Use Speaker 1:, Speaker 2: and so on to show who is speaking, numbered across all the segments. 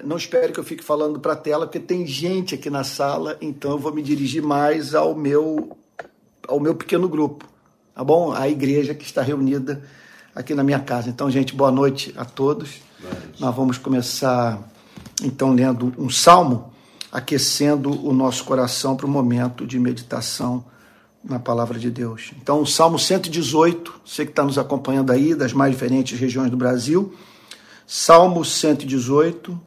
Speaker 1: É, não espere que eu fique falando para a tela, porque tem gente aqui na sala, então eu vou me dirigir mais ao meu, ao meu pequeno grupo, tá bom? A igreja que está reunida aqui na minha casa. Então, gente, boa noite a todos. Nós vamos começar, então, lendo um salmo, aquecendo o nosso coração para o momento de meditação na palavra de Deus. Então, o Salmo 118, você que está nos acompanhando aí, das mais diferentes regiões do Brasil, Salmo 118,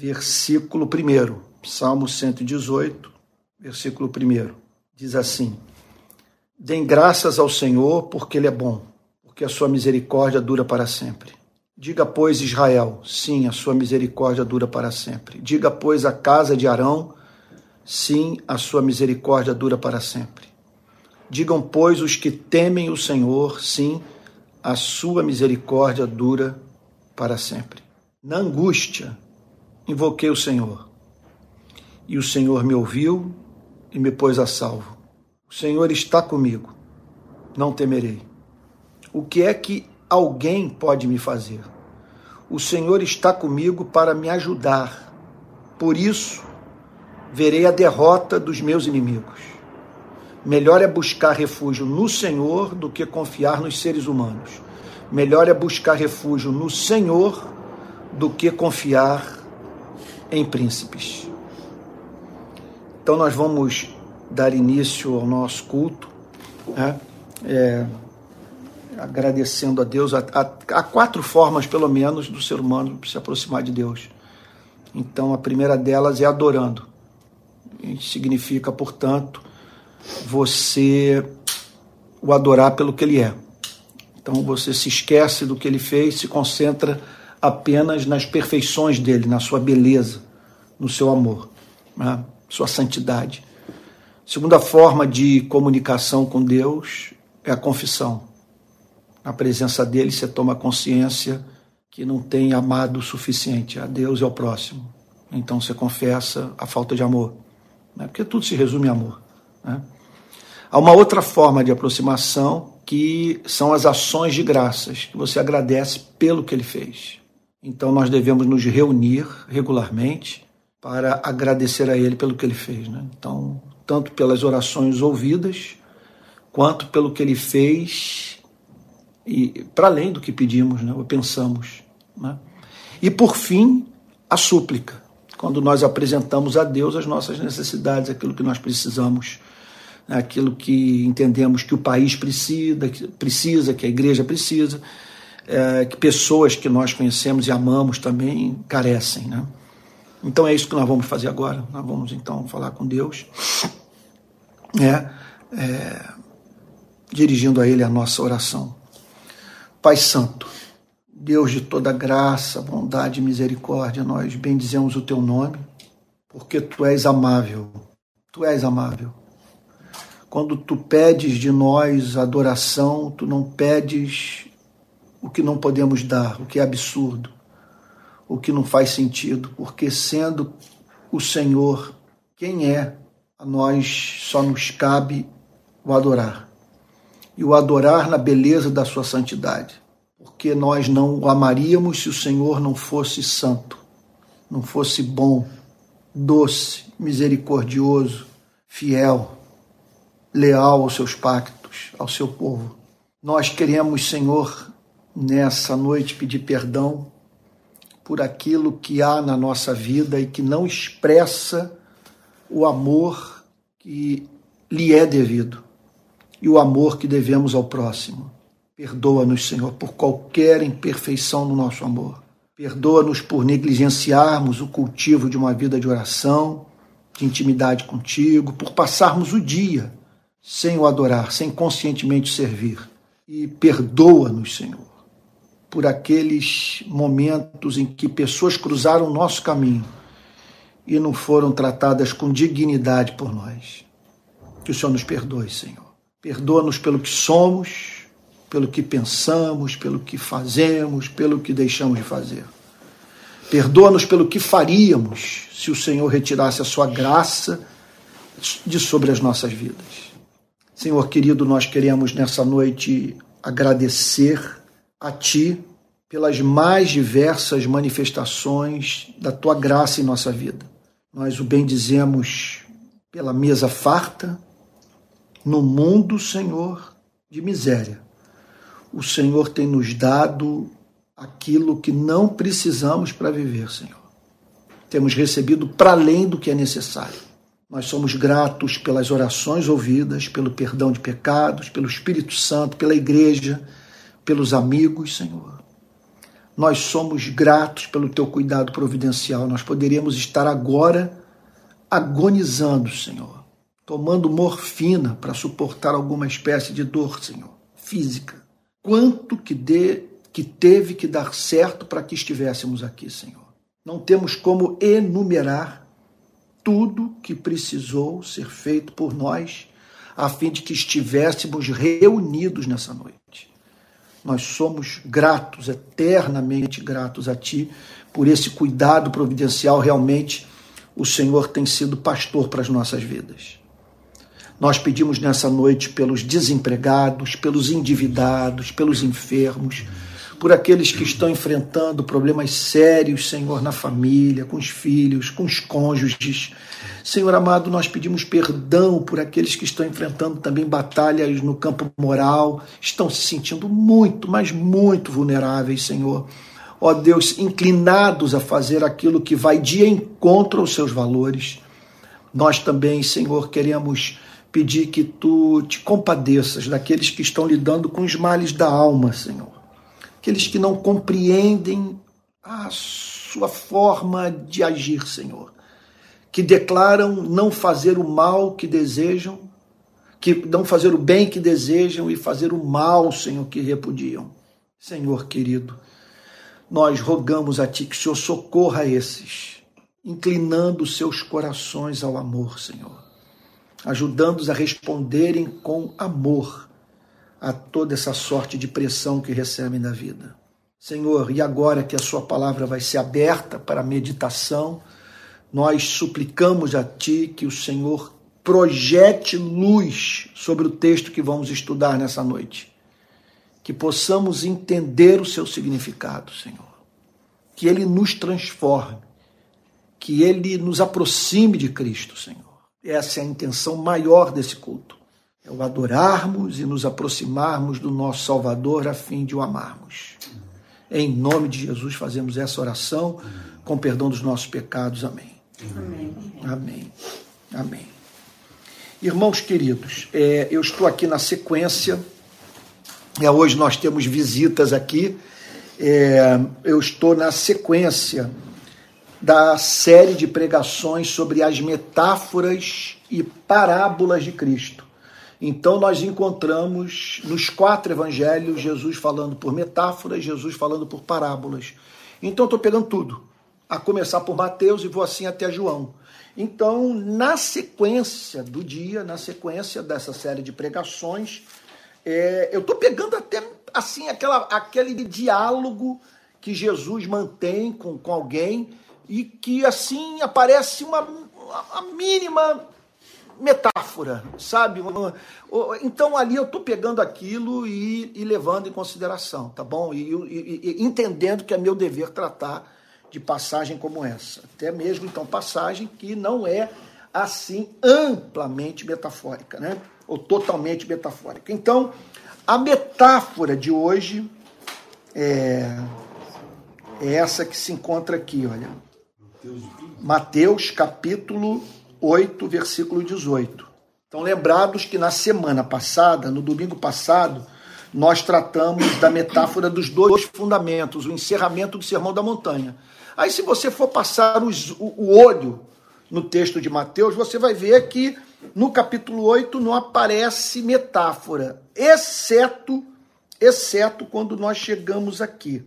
Speaker 1: versículo 1. Salmo 118, versículo 1. Diz assim: Dêem graças ao Senhor, porque Ele é bom, porque a sua misericórdia dura para sempre. Diga, pois, Israel, sim, a sua misericórdia dura para sempre. Diga, pois, a casa de Arão, sim, a sua misericórdia dura para sempre. Digam, pois, os que temem o Senhor, sim, a sua misericórdia dura para sempre. Na angústia, invoquei o Senhor, e o Senhor me ouviu e me pôs a salvo. O Senhor está comigo, não temerei. O que é que alguém pode me fazer? O Senhor está comigo para me ajudar. Por isso, verei a derrota dos meus inimigos. Melhor é buscar refúgio no Senhor do que confiar nos seres humanos. Melhor é buscar refúgio no Senhor do que confiar em príncipes. Então, nós vamos dar início ao nosso culto, né? é, agradecendo a Deus. Há quatro formas, pelo menos, do ser humano se aproximar de Deus. Então, a primeira delas é adorando. Significa, portanto, você o adorar pelo que ele é. Então você se esquece do que ele fez, se concentra apenas nas perfeições dele, na sua beleza, no seu amor, na sua santidade. Segunda forma de comunicação com Deus é a confissão. Na presença dele você toma consciência que não tem amado o suficiente a Deus e ao próximo. Então você confessa a falta de amor. Né? Porque tudo se resume em amor. Né? Há uma outra forma de aproximação que são as ações de graças, que você agradece pelo que ele fez. Então nós devemos nos reunir regularmente para agradecer a ele pelo que ele fez. Né? Então, tanto pelas orações ouvidas, quanto pelo que ele fez e para além do que pedimos né, ou pensamos. Né? E por fim, a súplica, quando nós apresentamos a Deus as nossas necessidades, aquilo que nós precisamos aquilo que entendemos que o país precisa, que, precisa, que a igreja precisa, é, que pessoas que nós conhecemos e amamos também carecem. Né? Então é isso que nós vamos fazer agora. Nós vamos então falar com Deus, é, é, dirigindo a Ele a nossa oração. Pai Santo, Deus de toda graça, bondade e misericórdia, nós bendizemos o Teu nome, porque Tu és amável. Tu és amável. Quando tu pedes de nós adoração, tu não pedes o que não podemos dar, o que é absurdo, o que não faz sentido, porque sendo o Senhor quem é, a nós só nos cabe o adorar. E o adorar na beleza da sua santidade, porque nós não o amaríamos se o Senhor não fosse santo, não fosse bom, doce, misericordioso, fiel leal aos seus pactos, ao seu povo. Nós queremos, Senhor, nessa noite pedir perdão por aquilo que há na nossa vida e que não expressa o amor que lhe é devido e o amor que devemos ao próximo. Perdoa-nos, Senhor, por qualquer imperfeição no nosso amor. Perdoa-nos por negligenciarmos o cultivo de uma vida de oração, de intimidade contigo, por passarmos o dia sem o adorar, sem conscientemente servir. E perdoa-nos, Senhor, por aqueles momentos em que pessoas cruzaram o nosso caminho e não foram tratadas com dignidade por nós. Que o Senhor nos perdoe, Senhor. Perdoa-nos pelo que somos, pelo que pensamos, pelo que fazemos, pelo que deixamos de fazer. Perdoa-nos pelo que faríamos se o Senhor retirasse a sua graça de sobre as nossas vidas. Senhor querido, nós queremos nessa noite agradecer a Ti pelas mais diversas manifestações da tua graça em nossa vida. Nós o bendizemos pela mesa farta, no mundo, Senhor, de miséria. O Senhor tem nos dado aquilo que não precisamos para viver, Senhor. Temos recebido para além do que é necessário. Nós somos gratos pelas orações ouvidas, pelo perdão de pecados, pelo Espírito Santo, pela igreja, pelos amigos, Senhor. Nós somos gratos pelo teu cuidado providencial. Nós poderíamos estar agora agonizando, Senhor, tomando morfina para suportar alguma espécie de dor, Senhor, física. Quanto que dê, que teve que dar certo para que estivéssemos aqui, Senhor. Não temos como enumerar tudo que precisou ser feito por nós a fim de que estivéssemos reunidos nessa noite. Nós somos gratos, eternamente gratos a Ti, por esse cuidado providencial. Realmente, o Senhor tem sido pastor para as nossas vidas. Nós pedimos nessa noite pelos desempregados, pelos endividados, pelos enfermos, por aqueles que estão enfrentando problemas sérios, Senhor, na família, com os filhos, com os cônjuges Senhor amado, nós pedimos perdão por aqueles que estão enfrentando também batalhas no campo moral, estão se sentindo muito, mas muito vulneráveis, Senhor. Ó Deus, inclinados a fazer aquilo que vai de encontro aos seus valores. Nós também, Senhor, queremos pedir que tu te compadeças daqueles que estão lidando com os males da alma, Senhor. Aqueles que não compreendem a sua forma de agir, Senhor. Que declaram não fazer o mal que desejam, que não fazer o bem que desejam e fazer o mal, Senhor, que repudiam. Senhor querido, nós rogamos a Ti que o Senhor socorra esses, inclinando seus corações ao amor, Senhor, ajudando-os a responderem com amor a toda essa sorte de pressão que recebem da vida. Senhor, e agora que a Sua palavra vai ser aberta para meditação, nós suplicamos a Ti que o Senhor projete luz sobre o texto que vamos estudar nessa noite. Que possamos entender o seu significado, Senhor. Que ele nos transforme. Que ele nos aproxime de Cristo, Senhor. Essa é a intenção maior desse culto. É o adorarmos e nos aproximarmos do nosso Salvador a fim de o amarmos. Em nome de Jesus fazemos essa oração com perdão dos nossos pecados. Amém. Amém. Amém. Amém. Irmãos queridos, é, eu estou aqui na sequência. É, hoje nós temos visitas aqui. É, eu estou na sequência da série de pregações sobre as metáforas e parábolas de Cristo. Então nós encontramos nos quatro evangelhos Jesus falando por metáforas, Jesus falando por parábolas. Então estou pegando tudo a começar por Mateus e vou assim até João. Então, na sequência do dia, na sequência dessa série de pregações, é, eu estou pegando até assim aquela, aquele diálogo que Jesus mantém com, com alguém e que assim aparece uma, a mínima metáfora, sabe? Então ali eu estou pegando aquilo e, e, levando em consideração, tá bom? E, e, e entendendo que é meu dever tratar de passagem como essa. Até mesmo, então, passagem que não é assim amplamente metafórica, né? Ou totalmente metafórica. Então, a metáfora de hoje é, é essa que se encontra aqui, olha. Mateus capítulo 8, versículo 18. Então, lembrados que na semana passada, no domingo passado, nós tratamos da metáfora dos dois fundamentos, o encerramento do Sermão da Montanha. Aí, se você for passar os, o, olho no texto de Mateus, você vai ver que no capítulo 8 não aparece metáfora, exceto, exceto quando nós chegamos aqui,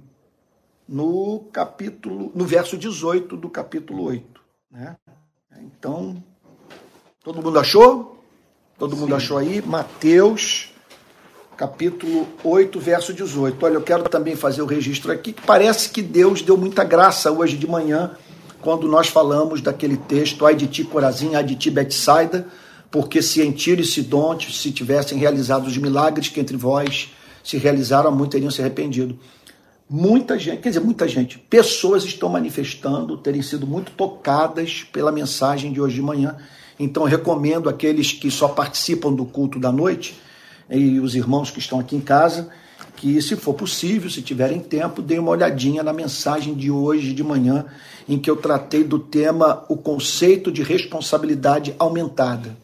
Speaker 1: no capítulo, no verso 18 do capítulo 8. Né? Então, todo mundo achou? Todo Sim. mundo achou aí? Mateus capítulo 8, verso 18. Olha, eu quero também fazer o registro aqui, que parece que Deus deu muita graça hoje de manhã, quando nós falamos daquele texto, ai de ti Corazim, ai de ti Betsaida, porque se em Tiro e Sidon se tivessem realizado os milagres que entre vós se realizaram, muito teriam se arrependido. Muita gente, quer dizer, muita gente, pessoas estão manifestando, terem sido muito tocadas pela mensagem de hoje de manhã. Então, recomendo aqueles que só participam do culto da noite e os irmãos que estão aqui em casa que, se for possível, se tiverem tempo, deem uma olhadinha na mensagem de hoje de manhã, em que eu tratei do tema o conceito de responsabilidade aumentada.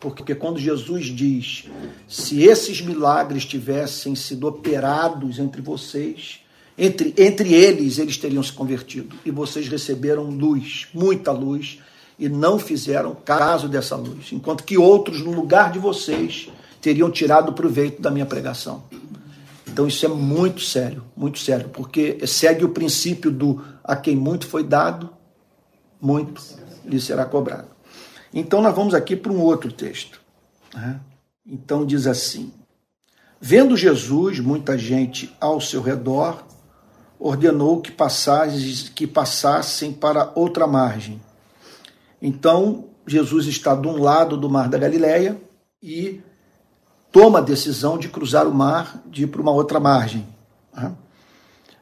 Speaker 1: Porque quando Jesus diz: se esses milagres tivessem sido operados entre vocês, entre, entre eles eles teriam se convertido. E vocês receberam luz, muita luz, e não fizeram caso dessa luz. Enquanto que outros, no lugar de vocês, teriam tirado proveito da minha pregação. Então isso é muito sério, muito sério, porque segue o princípio do a quem muito foi dado, muito lhe será cobrado. Então nós vamos aqui para um outro texto. Né? Então diz assim: Vendo Jesus, muita gente ao seu redor, ordenou que, que passassem para outra margem. Então Jesus está de um lado do mar da Galileia e toma a decisão de cruzar o mar, de ir para uma outra margem. Né?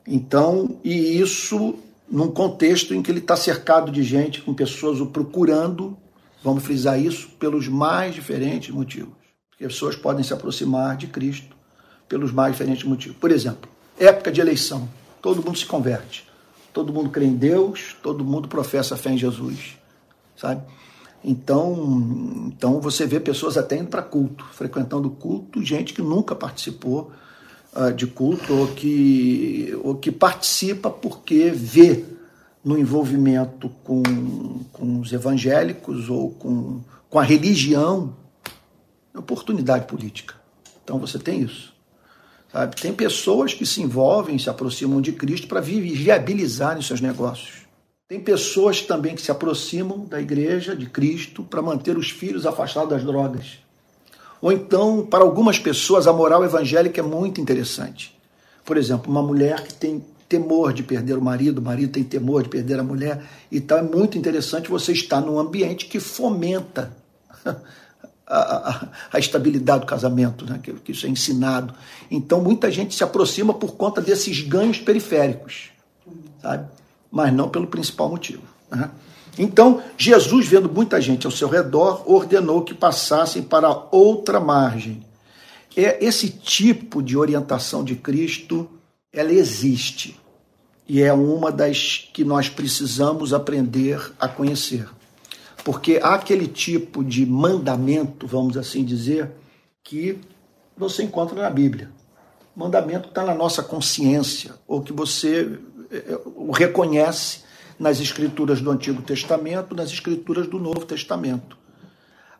Speaker 1: Então, e isso num contexto em que ele está cercado de gente, com pessoas o procurando, vamos frisar isso, pelos mais diferentes motivos. Pessoas podem se aproximar de Cristo pelos mais diferentes motivos. Por exemplo, época de eleição, todo mundo se converte, todo mundo crê em Deus, todo mundo professa fé em Jesus, sabe? Então, então você vê pessoas até indo para culto, frequentando culto, gente que nunca participou uh, de culto ou que, ou que participa porque vê no envolvimento com, com os evangélicos ou com, com a religião oportunidade política. Então você tem isso. Sabe? Tem pessoas que se envolvem, se aproximam de Cristo para viabilizarem seus negócios. Tem pessoas também que se aproximam da igreja de Cristo para manter os filhos afastados das drogas. Ou então, para algumas pessoas, a moral evangélica é muito interessante. Por exemplo, uma mulher que tem temor de perder o marido, o marido tem temor de perder a mulher, então é muito interessante você estar num ambiente que fomenta a, a, estabilidade do casamento, né? que, que isso é ensinado. Então, muita gente se aproxima por conta desses ganhos periféricos, sabe? mas não pelo principal motivo. Né? Então, Jesus, vendo muita gente ao seu redor, ordenou que passassem para outra margem. É esse tipo de orientação de Cristo, ela existe e é uma das que nós precisamos aprender a conhecer. Porque há aquele tipo de mandamento, vamos assim dizer, que você encontra na Bíblia. Mandamento está na nossa consciência, ou que você o reconhece nas escrituras do Antigo Testamento, nas escrituras do Novo Testamento.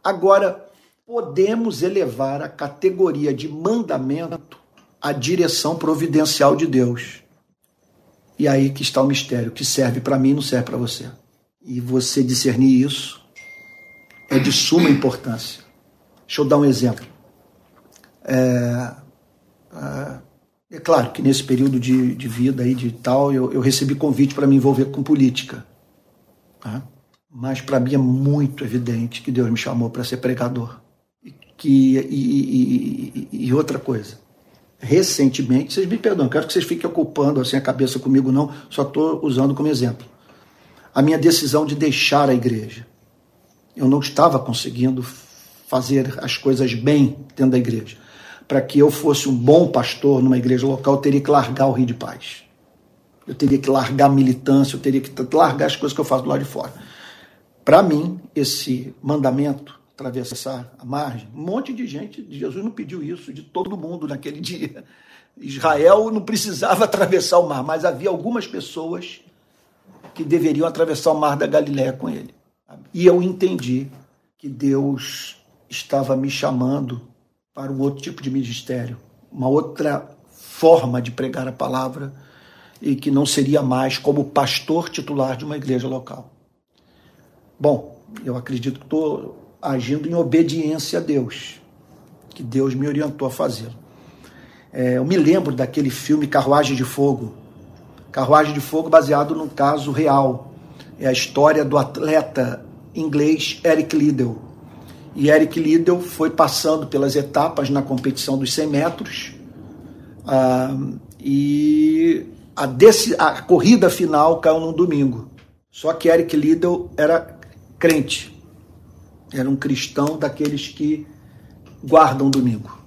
Speaker 1: Agora, podemos elevar a categoria de mandamento à direção providencial de Deus. E aí que está o mistério, que serve para mim não serve para você. E você discernir isso é de suma importância. Deixa eu dar um exemplo. É, é, é claro que nesse período de, de vida aí, de tal, eu, eu recebi convite para me envolver com política. Tá? Mas para mim é muito evidente que Deus me chamou para ser pregador. E, que, e, e, e, outra coisa, recentemente, vocês me perdoam, quero que vocês fiquem ocupando assim a cabeça comigo, não, só estou usando como exemplo. A minha decisão de deixar a igreja. Eu não estava conseguindo fazer as coisas bem dentro da igreja para que eu fosse um bom pastor numa igreja local, eu teria que largar o Rio de Paz. Eu teria que largar a militância, eu teria que largar as coisas que eu faço do lado de fora. Para mim, esse mandamento, atravessar a margem, um monte de gente, Jesus não pediu isso de todo mundo naquele dia. Israel não precisava atravessar o mar, mas havia algumas pessoas que deveriam atravessar o mar da Galiléia com ele. E eu entendi que Deus estava me chamando para um outro tipo de ministério, uma outra forma de pregar a palavra e que não seria mais como pastor titular de uma igreja local. Bom, eu acredito que estou agindo em obediência a Deus, que Deus me orientou a fazer. É, eu me lembro daquele filme Carruagem de Fogo. Carruagem de Fogo baseado num caso real. É a história do atleta inglês Eric Liddell e Eric Liddell foi passando pelas etapas na competição dos 100 metros ah, e a, desse, a corrida final caiu no domingo. Só que Eric Liddell era crente. Era um cristão daqueles que guardam o domingo.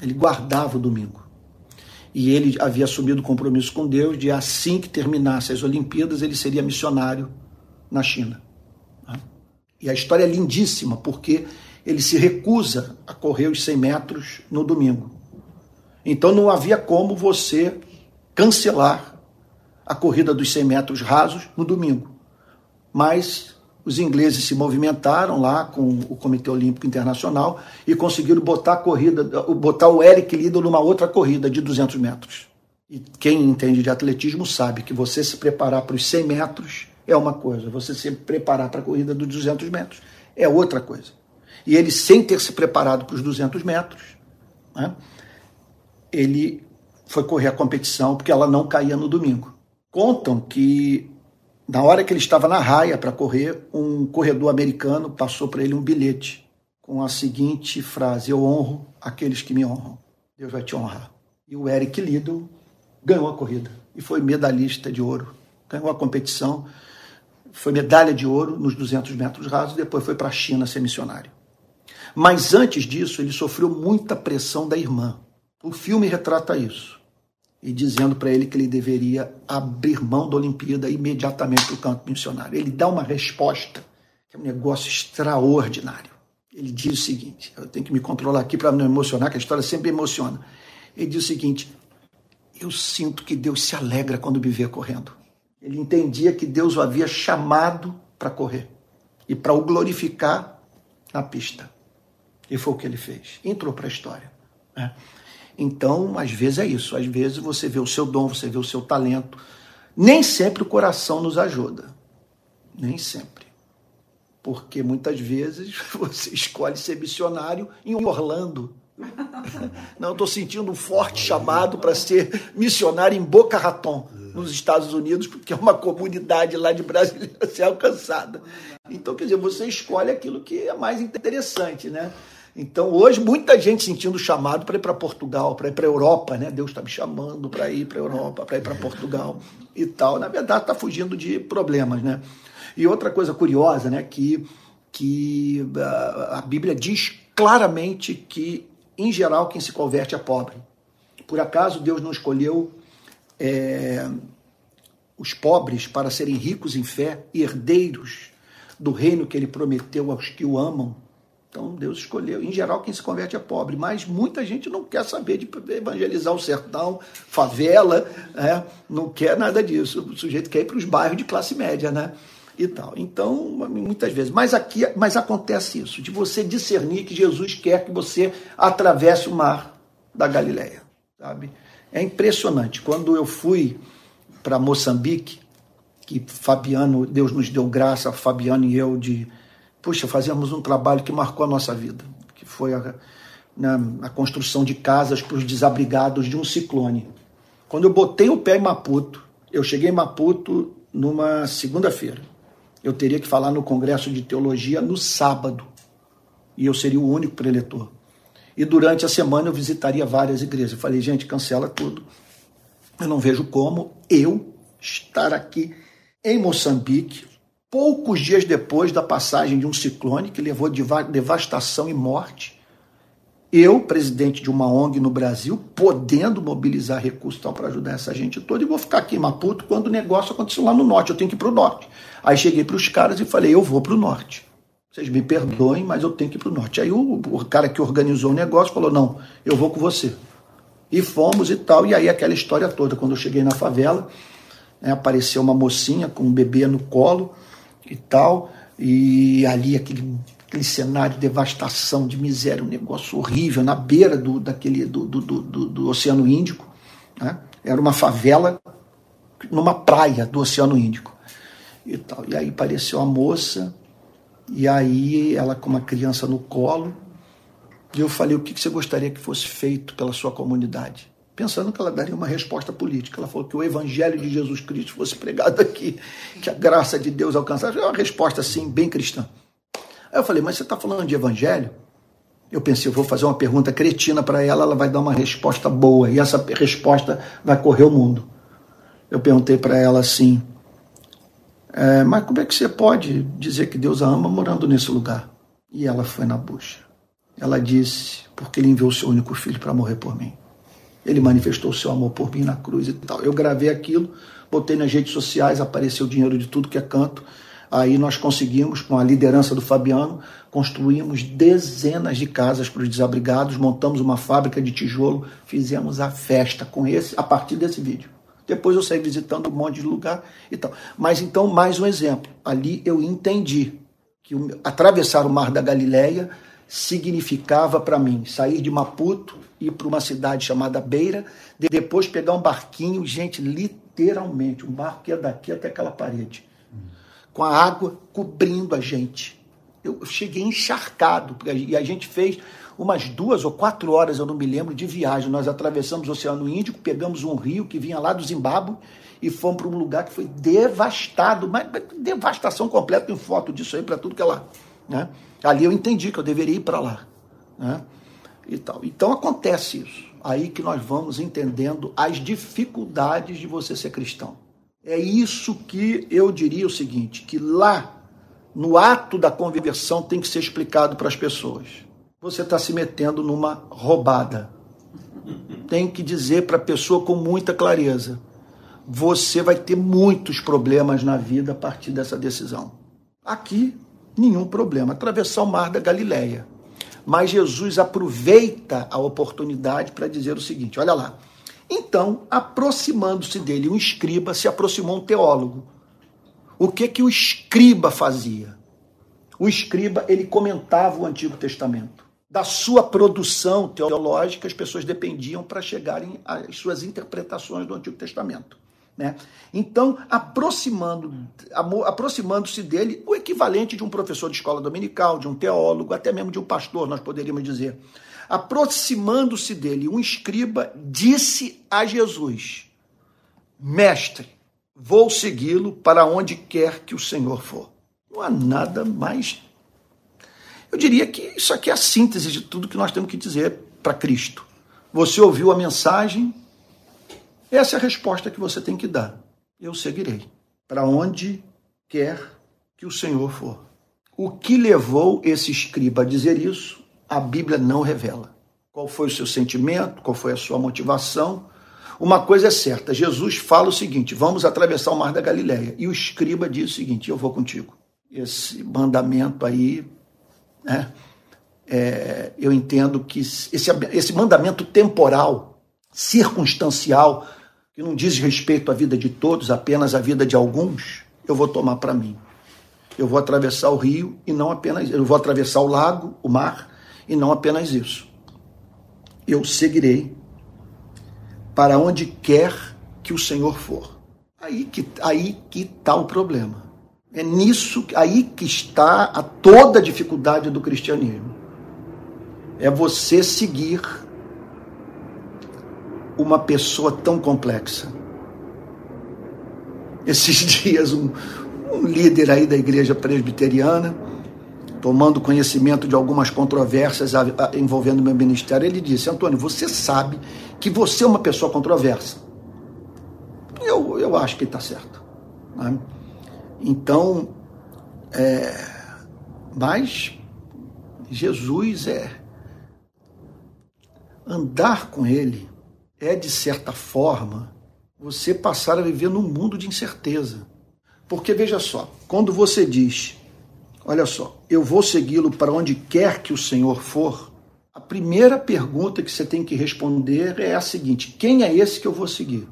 Speaker 1: Ele guardava o domingo. E ele havia assumido o compromisso com Deus de assim que terminasse as Olimpíadas, ele seria missionário na China. E a história é lindíssima, porque ele se recusa a correr os 100 metros no domingo. Então não havia como você cancelar a corrida dos 100 metros rasos no domingo. Mas os ingleses se movimentaram lá com o Comitê Olímpico Internacional e conseguiram botar a corrida, botar o Eric Liddell numa outra corrida de 200 metros. E quem entende de atletismo sabe que você se preparar para os 100 metros é uma coisa, você se preparar para a corrida dos 200 metros é outra coisa. E ele, sem ter se preparado para os 200 metros, né, ele foi correr a competição porque ela não caía no domingo. Contam que na hora que ele estava na raia para correr, um corredor americano passou para ele um bilhete com a seguinte frase: Eu honro aqueles que me honram. Deus vai te honrar. E o Eric Liddell ganhou a corrida e foi medalhista de ouro. Ganhou a competição, foi medalha de ouro nos 200 metros rasos, depois foi para a China ser missionário. Mas antes disso, ele sofreu muita pressão da irmã. O filme retrata isso e dizendo para ele que ele deveria abrir mão da Olimpíada imediatamente para o campo missionário. Ele dá uma resposta que é um negócio extraordinário. Ele diz o seguinte: eu tenho que me controlar aqui para não emocionar, que a história sempre emociona. Ele diz o seguinte: eu sinto que Deus se alegra quando me vê correndo. Ele entendia que Deus o havia chamado para correr e para o glorificar na pista. E foi o que ele fez. Entrou para a história. Né? Então, às vezes é isso. Às vezes você vê o seu dom, você vê o seu talento. Nem sempre o coração nos ajuda. Nem sempre. Porque muitas vezes você escolhe ser missionário em Orlando. Não, estou sentindo um forte chamado para ser missionário em Boca Raton, nos Estados Unidos, porque é uma comunidade lá de brasileiros a ser alcançada. Então, quer dizer, você escolhe aquilo que é mais interessante, né? Então, hoje, muita gente sentindo chamado para ir para Portugal, para ir para a Europa, né? Deus está me chamando para ir para a Europa, para ir para Portugal e tal. Na verdade, está fugindo de problemas, né? E outra coisa curiosa, né? Que, que ah, a Bíblia diz claramente que, em geral, quem se converte é pobre. Por acaso, Deus não escolheu é, os pobres para serem ricos em fé e herdeiros do reino que ele prometeu aos que o amam? Então Deus escolheu. Em geral, quem se converte é pobre, mas muita gente não quer saber de evangelizar o sertão, favela, né? não quer nada disso. O sujeito quer ir para os bairros de classe média, né? E tal. Então, muitas vezes. Mas aqui, mas acontece isso, de você discernir que Jesus quer que você atravesse o mar da Galileia, sabe? É impressionante. Quando eu fui para Moçambique, que Fabiano, Deus nos deu graça, Fabiano e eu, de puxa, fazíamos um trabalho que marcou a nossa vida, que foi a, né, a construção de casas para os desabrigados de um ciclone. Quando eu botei o pé em Maputo, eu cheguei em Maputo numa segunda-feira. Eu teria que falar no Congresso de Teologia no sábado. E eu seria o único preletor. E durante a semana eu visitaria várias igrejas. Eu falei, gente, cancela tudo. Eu não vejo como eu estar aqui em Moçambique, poucos dias depois da passagem de um ciclone que levou devastação e morte. Eu, presidente de uma ONG no Brasil, podendo mobilizar recursos para ajudar essa gente toda, e vou ficar aqui em Maputo quando o negócio aconteceu lá no norte. Eu tenho que ir para o norte. Aí cheguei para os caras e falei: eu vou para o norte. Vocês me perdoem, mas eu tenho que ir para o norte. Aí o, o cara que organizou o negócio falou: não, eu vou com você. E fomos e tal. E aí aquela história toda. Quando eu cheguei na favela, né, apareceu uma mocinha com um bebê no colo e tal, e ali aquele, aquele cenário de devastação, de miséria, um negócio horrível, na beira do, daquele, do, do, do, do Oceano Índico. Né? Era uma favela numa praia do Oceano Índico. E, tal. e aí apareceu a moça, e aí ela com uma criança no colo, e eu falei, o que você gostaria que fosse feito pela sua comunidade? Pensando que ela daria uma resposta política. Ela falou que o evangelho de Jesus Cristo fosse pregado aqui, que a graça de Deus alcançasse. É uma resposta assim, bem cristã. Aí eu falei, mas você está falando de evangelho? Eu pensei, eu vou fazer uma pergunta cretina para ela, ela vai dar uma resposta boa, e essa resposta vai correr o mundo. Eu perguntei para ela assim: é, Mas como é que você pode dizer que Deus a ama morando nesse lugar? E ela foi na bucha. Ela disse: Porque ele enviou o seu único filho para morrer por mim. Ele manifestou o seu amor por mim na cruz e tal. Eu gravei aquilo, botei nas redes sociais, apareceu dinheiro de tudo que é canto. Aí nós conseguimos, com a liderança do Fabiano, construímos dezenas de casas para os desabrigados, montamos uma fábrica de tijolo, fizemos a festa com esse, a partir desse vídeo. Depois eu saí visitando um monte de lugar e tal. Mas então, mais um exemplo. Ali eu entendi que atravessar o Mar da Galileia significava para mim sair de Maputo, ir para uma cidade chamada Beira, depois pegar um barquinho, gente, literalmente, um barco que daqui até aquela parede com a água cobrindo a gente. Eu cheguei encharcado, e a gente fez umas duas ou quatro horas, eu não me lembro, de viagem. Nós atravessamos o Oceano Índico, pegamos um rio que vinha lá do Zimbábue e fomos para um lugar que foi devastado, mas devastação completa, tem foto disso aí para tudo que é lá. Né? Ali eu entendi que eu deveria ir para lá. Né? E tal. Então acontece isso. Aí que nós vamos entendendo as dificuldades de você ser cristão. É isso que eu diria o seguinte, que lá no ato da conversão tem que ser explicado para as pessoas. Você está se metendo numa roubada. Tem que dizer para a pessoa com muita clareza. Você vai ter muitos problemas na vida a partir dessa decisão. Aqui, nenhum problema. Atravessar o mar da Galileia. Mas Jesus aproveita a oportunidade para dizer o seguinte: olha lá. Então, aproximando-se dele um escriba, se aproximou um teólogo. O que que o escriba fazia? O escriba, ele comentava o Antigo Testamento. Da sua produção teológica, as pessoas dependiam para chegarem às suas interpretações do Antigo Testamento. Né? Então, aproximando, aproximando-se dele, o equivalente de um professor de escola dominical, de um teólogo, até mesmo de um pastor, nós poderíamos dizer. Aproximando-se dele, um escriba disse a Jesus: Mestre, vou segui-lo para onde quer que o Senhor for. Não há nada mais. Eu diria que isso aqui é a síntese de tudo que nós temos que dizer para Cristo. Você ouviu a mensagem, essa é a resposta que você tem que dar. Eu seguirei para onde quer que o Senhor for. O que levou esse escriba a dizer isso a Bíblia não revela. Qual foi o seu sentimento, qual foi a sua motivação. Uma coisa é certa, Jesus fala o seguinte: vamos atravessar o mar da Galileia. E o escriba diz o seguinte: eu vou contigo. Esse mandamento aí, né, é, eu entendo que esse, esse mandamento temporal, circunstancial, que não diz respeito à vida de todos, apenas à vida de alguns, eu vou tomar para mim. Eu vou atravessar o rio e não apenas, eu vou atravessar o lago, o mar, e não apenas isso. Eu seguirei para onde quer que o Senhor for. Aí que aí que está o problema. É nisso aí que está a toda a dificuldade do cristianismo. É você seguir uma pessoa tão complexa. Esses dias um, um líder aí da igreja presbiteriana tomando conhecimento de algumas controvérsias envolvendo meu ministério, ele disse: Antônio, você sabe que você é uma pessoa controversa. Eu, eu acho que está certo. Né? Então, é, mas Jesus é. Andar com Ele é, de certa forma, você passar a viver num mundo de incerteza. Porque veja só, quando você diz Olha só, eu vou segui-lo para onde quer que o Senhor for. A primeira pergunta que você tem que responder é a seguinte: quem é esse que eu vou seguir?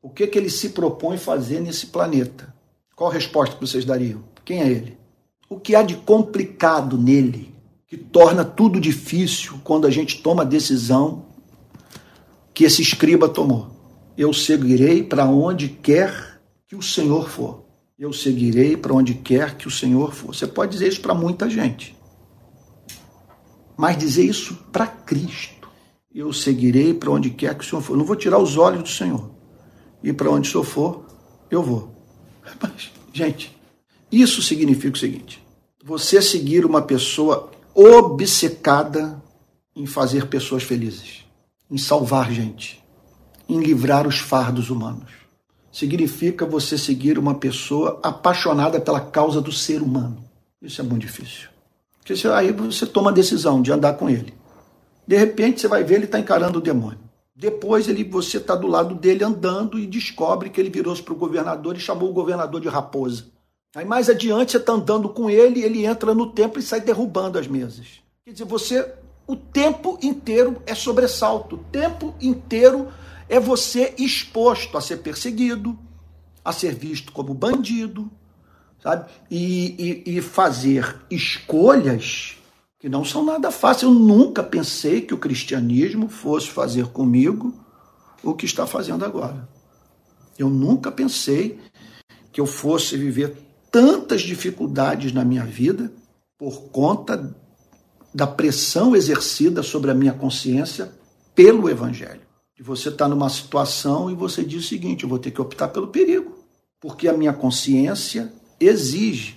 Speaker 1: O que, que ele se propõe fazer nesse planeta? Qual a resposta que vocês dariam? Quem é ele? O que há de complicado nele que torna tudo difícil quando a gente toma a decisão que esse escriba tomou? Eu seguirei para onde quer que o Senhor for eu seguirei para onde quer que o Senhor for. Você pode dizer isso para muita gente, mas dizer isso para Cristo. Eu seguirei para onde quer que o Senhor for. não vou tirar os olhos do Senhor. E para onde o Senhor for, eu vou. Mas, gente, isso significa o seguinte: você seguir uma pessoa obcecada em fazer pessoas felizes, em salvar gente, em livrar os fardos humanos. significa você seguir uma pessoa apaixonada pela causa do ser humano. Isso é muito difícil. Porque aí você toma a decisão de andar com ele. De repente você vai ver ele está encarando o demônio. Depois ele, você está do lado dele andando e descobre que ele virou-se para o governador e chamou o governador de raposa. Aí mais adiante você está andando com ele, ele entra no templo e sai derrubando as mesas. Quer dizer, você o tempo inteiro é sobressalto, o tempo inteiro é você exposto a ser perseguido, a ser visto como bandido, sabe? E, e, e fazer escolhas que não são nada fáceis. Eu nunca pensei que o cristianismo fosse fazer comigo o que está fazendo agora. Eu nunca pensei que eu fosse viver tantas dificuldades na minha vida por conta da pressão exercida sobre a minha consciência pelo evangelho. De você estar tá numa situação e você diz o seguinte: eu vou ter que optar pelo perigo, porque a minha consciência exige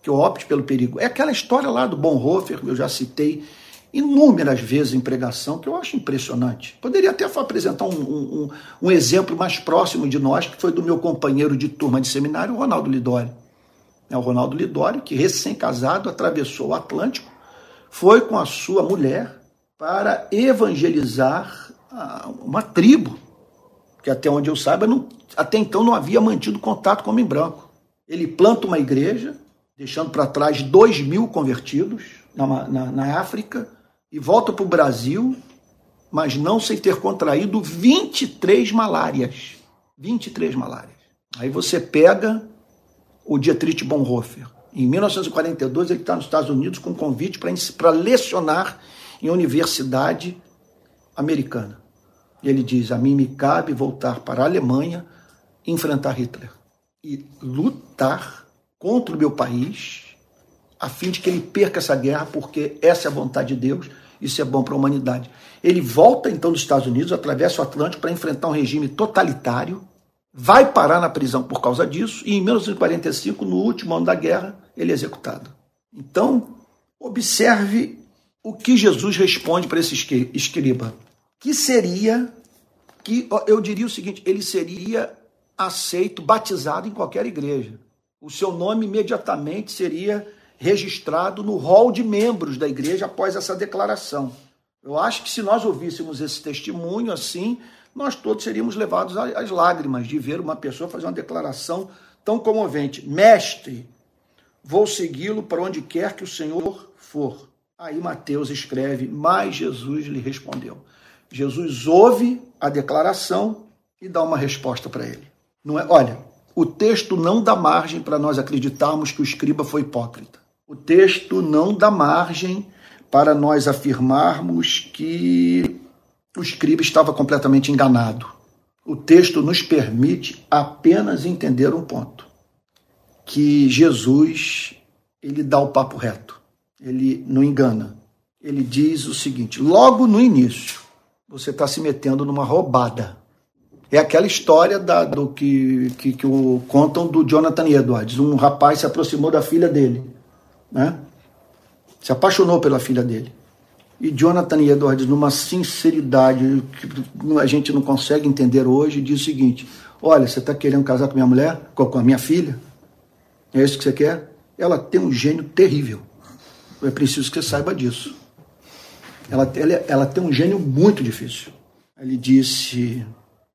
Speaker 1: que eu opte pelo perigo. É aquela história lá do Bonhoeffer, eu já citei inúmeras vezes em pregação, que eu acho impressionante. Poderia até apresentar um, um, um, exemplo mais próximo de nós, que foi do meu companheiro de turma de seminário, Ronaldo Lidório. É o Ronaldo Lidório, que recém-casado atravessou o Atlântico, foi com a sua mulher para evangelizar uma tribo, que até onde eu saiba, não, até então não havia mantido contato com o homem branco. Ele planta uma igreja, deixando para trás dois mil convertidos na, na, na África, e volta para o Brasil, mas não sem ter contraído 23 malárias. 23 malárias. Aí você pega o Dietrich Bonhoeffer. Em 1942, ele está nos Estados Unidos com um convite para lecionar em universidade americana. E ele diz: A mim me cabe voltar para a Alemanha, enfrentar Hitler e lutar contra o meu país, a fim de que ele perca essa guerra, porque essa é a vontade de Deus, isso é bom para a humanidade. Ele volta então dos Estados Unidos, atravessa o Atlântico para enfrentar um regime totalitário, vai parar na prisão por causa disso, e em 1945, no último ano da guerra, ele é executado. Então, observe o que Jesus responde para esse escriba, que seria, que eu diria o seguinte, ele seria aceito, batizado em qualquer igreja o seu nome imediatamente seria registrado no rol de membros da igreja após essa declaração. Eu acho que se nós ouvíssemos esse testemunho assim, nós todos seríamos levados às lágrimas de ver uma pessoa fazer uma declaração tão comovente: Mestre, vou segui-lo para onde quer que o Senhor for. Aí Mateus escreve: Mas Jesus lhe respondeu. Jesus ouve a declaração e dá uma resposta para ele. Não é, olha, o texto não dá margem para nós acreditarmos que o escriba foi hipócrita. O texto não dá margem para nós afirmarmos que o escriba estava completamente enganado. O texto nos permite apenas entender um ponto: que Jesus ele dá o papo reto, ele não engana. Ele diz o seguinte: logo no início, você está se metendo numa roubada. É aquela história da, do que, que, que o, contam do Jonathan Edwards. Um rapaz se aproximou da filha dele, né? se apaixonou pela filha dele. E Jonathan Edwards, numa sinceridade que a gente não consegue entender hoje, diz o seguinte: Olha, você está querendo casar com minha mulher? Com a minha filha? É isso que você quer? Ela tem um gênio terrível. É preciso que você saiba disso. Ela, ela, ela tem um gênio muito difícil. Ele disse: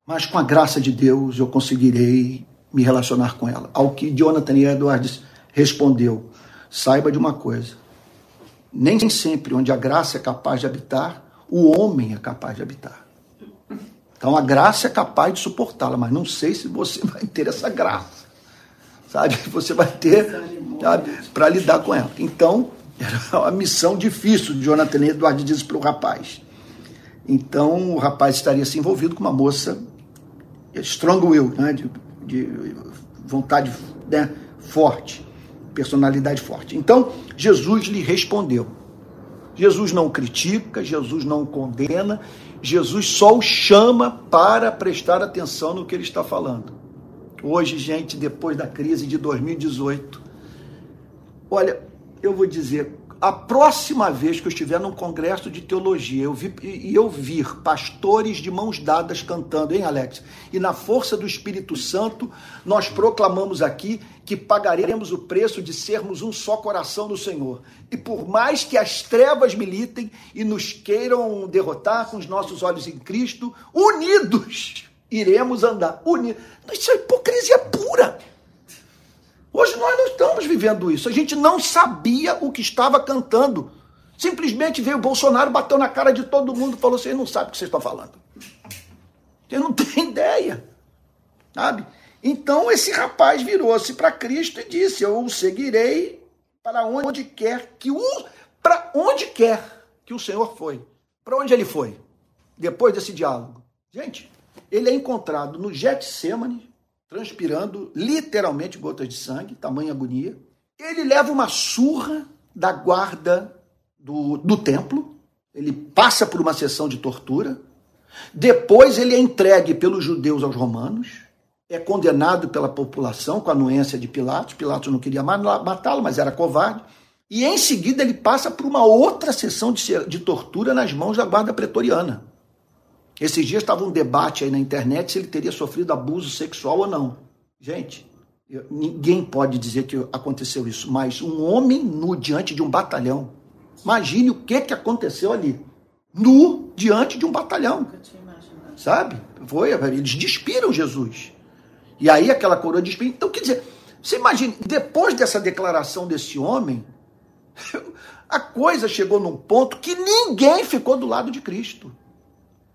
Speaker 1: mas com a graça de Deus eu conseguirei me relacionar com ela. Ao que Jonathan Edwards respondeu: saiba de uma coisa, nem sempre onde a graça é capaz de habitar, o homem é capaz de habitar. Então a graça é capaz de suportá-la, mas não sei se você vai ter essa graça, sabe? Você vai ter para lidar com ela. Então era uma missão difícil. Jonathan Edwards disse para o rapaz. Então o rapaz estaria se envolvido com uma moça strong will, né? de, de vontade né? forte, personalidade forte. Então, Jesus lhe respondeu. Jesus não critica, Jesus não condena, Jesus só o chama para prestar atenção no que ele está falando. Hoje, gente, depois da crise de 2018, olha, eu vou dizer, a próxima vez que eu estiver num congresso de teologia eu vi, e eu vir pastores de mãos dadas cantando, hein, Alex? E na força do Espírito Santo, nós proclamamos aqui que pagaremos o preço de sermos um só coração no Senhor. E por mais que as trevas militem e nos queiram derrotar com os nossos olhos em Cristo, unidos iremos andar. Unidos. Isso é hipocrisia pura. Hoje nós não estamos vivendo isso. A gente não sabia o que estava cantando. Simplesmente veio o Bolsonaro, bateu na cara de todo mundo e falou: vocês não sabem o que vocês estão falando. Vocês não têm ideia. Sabe? Então esse rapaz virou-se para Cristo e disse: Eu o seguirei para onde quer que o. Para onde quer que o Senhor foi. Para onde ele foi? Depois desse diálogo. Gente, ele é encontrado no Getsemane, transpirando literalmente gotas de sangue, tamanha agonia. Ele leva uma surra da guarda do, do templo, ele passa por uma sessão de tortura, depois ele é entregue pelos judeus aos romanos, é condenado pela população com a anuência de Pilatos. Pilatos não queria matá-lo, mas era covarde. E em seguida ele passa por uma outra sessão de, de tortura nas mãos da guarda pretoriana. Esses dias estava um debate aí na internet se ele teria sofrido abuso sexual ou não. Gente, ninguém pode dizer que aconteceu isso, mas um homem nu diante de um batalhão. Imagine o que, que aconteceu ali. Nu diante de um batalhão. Sabe? Foi, eles despiram Jesus. E aí aquela coroa de espinho. Então, quer dizer, você imagine, depois dessa declaração desse homem, a coisa chegou num ponto que ninguém ficou do lado de Cristo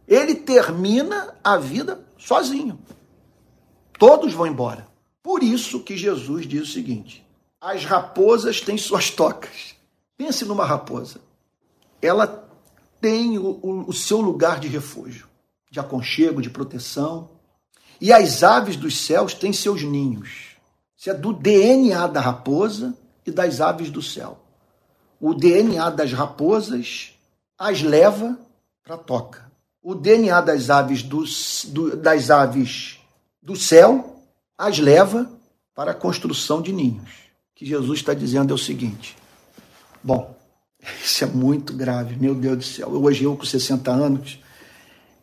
Speaker 1: ele termina a vida sozinho. Todos vão embora. Por isso que Jesus diz o seguinte: as raposas têm suas tocas. Pense numa raposa. Ela tem o, o, seu lugar de refúgio, de aconchego, de proteção. E as aves dos céus têm seus ninhos. Isso é do DNA da raposa e das aves do céu. O DNA das raposas as leva para a toca o DNA das aves do, do, das aves do céu as leva para a construção de ninhos. O que Jesus está dizendo é o seguinte: bom, isso é muito grave, meu Deus do céu. Hoje eu com 60 anos,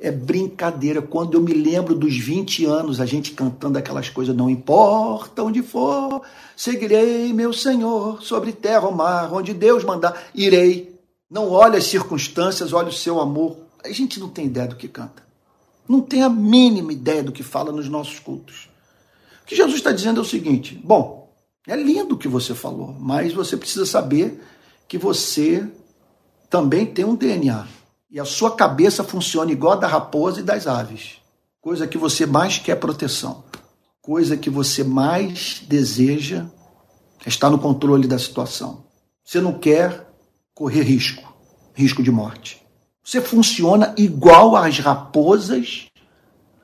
Speaker 1: é brincadeira. Quando eu me lembro dos 20 anos, a gente cantando aquelas coisas, não importa onde for, seguirei meu Senhor, sobre terra ou mar, onde Deus mandar, irei. Não olhe as circunstâncias, olhe o seu amor a gente não tem ideia do que canta. Não tem a mínima ideia do que fala nos nossos cultos. O que Jesus está dizendo é o seguinte: bom, é lindo o que você falou, mas você precisa saber que você também tem um DNA. E a sua cabeça funciona igual a da raposa e das aves. Coisa que você mais quer proteção. Coisa que você mais deseja é estar no controle da situação. Você não quer correr risco risco de morte. Você funciona igual às raposas,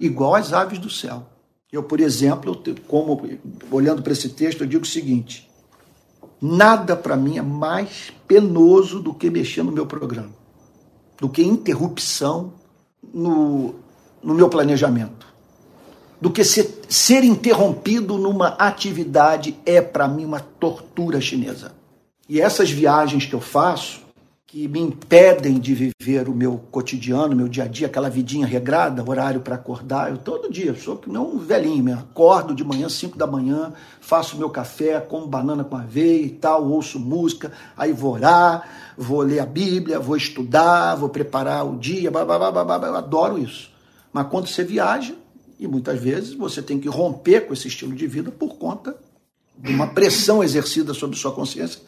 Speaker 1: igual às aves do céu. Eu, por exemplo, como olhando para esse texto, eu digo o seguinte: nada para mim é mais penoso do que mexer no meu programa, do que interrupção no, no meu planejamento, do que ser, ser interrompido numa atividade é para mim uma tortura chinesa. E essas viagens que eu faço, que me impedem de viver o meu cotidiano, meu dia a dia, aquela vidinha regrada, horário para acordar. Eu todo dia, sou que não um velhinho mesmo. Acordo de manhã, 5 da manhã, faço meu café, como banana com aveia e tal, ouço música, aí vou orar, vou ler a Bíblia, vou estudar, vou preparar o dia, blá, blá, blá, blá, blá. eu adoro isso. Mas quando você viaja, e muitas vezes você tem que romper com esse estilo de vida por conta de uma pressão exercida sobre sua consciência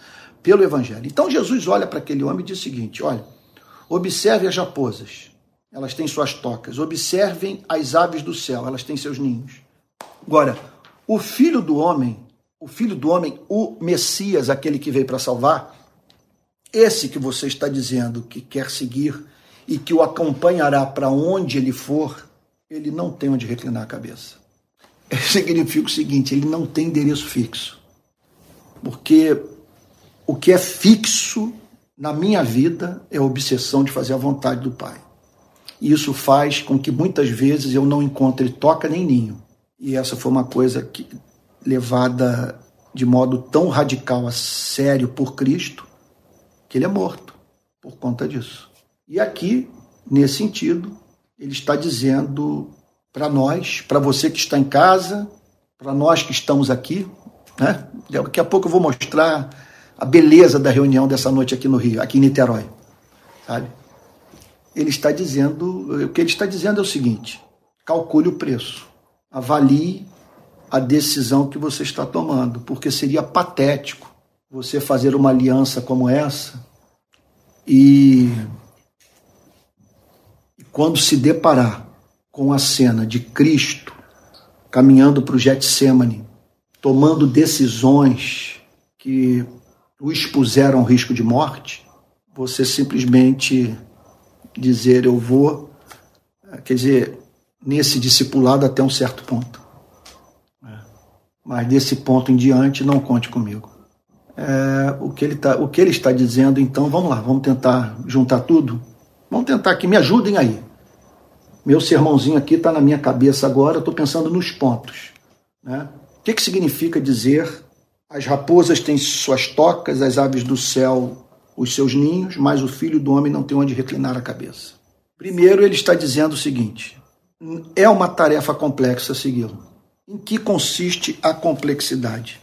Speaker 1: pelo Evangelho. Então Jesus olha para aquele homem e diz o seguinte: olha, observe as raposas, elas têm suas tocas, observem as aves do céu, elas têm seus ninhos. Agora, o filho do homem, o filho do homem, o Messias, aquele que veio para salvar, esse que você está dizendo que quer seguir e que o acompanhará para onde ele for, ele não tem onde reclinar a cabeça. Significa o seguinte: ele não tem endereço fixo. Porque o que é fixo na minha vida é a obsessão de fazer a vontade do Pai. E isso faz com que muitas vezes eu não encontre toca nem ninho. E essa foi uma coisa que, levada de modo tão radical a sério por Cristo, que ele é morto por conta disso. E aqui, nesse sentido, ele está dizendo para nós, para você que está em casa, para nós que estamos aqui, né? Daqui a pouco eu vou mostrar a beleza da reunião dessa noite aqui no Rio, aqui em Niterói, sabe? Ele está dizendo, o que ele está dizendo é o seguinte: calcule o preço, avalie a decisão que você está tomando, porque seria patético você fazer uma aliança como essa e, e quando se deparar com a cena de Cristo caminhando para o Getsemane, tomando decisões que o expuseram ao risco de morte, você simplesmente dizer eu vou, quer dizer, nesse discipulado até um certo ponto. É. Mas desse ponto em diante, não conte comigo. É, o, que ele tá, o que ele está dizendo, então, vamos lá, vamos tentar juntar tudo? Vamos tentar que me ajudem aí. Meu sermãozinho aqui está na minha cabeça agora, estou pensando nos pontos. Né? O que, que significa dizer as raposas têm suas tocas, as aves do céu os seus ninhos, mas o filho do homem não tem onde reclinar a cabeça? Primeiro, ele está dizendo o seguinte: é uma tarefa complexa segui-lo. Em que consiste a complexidade?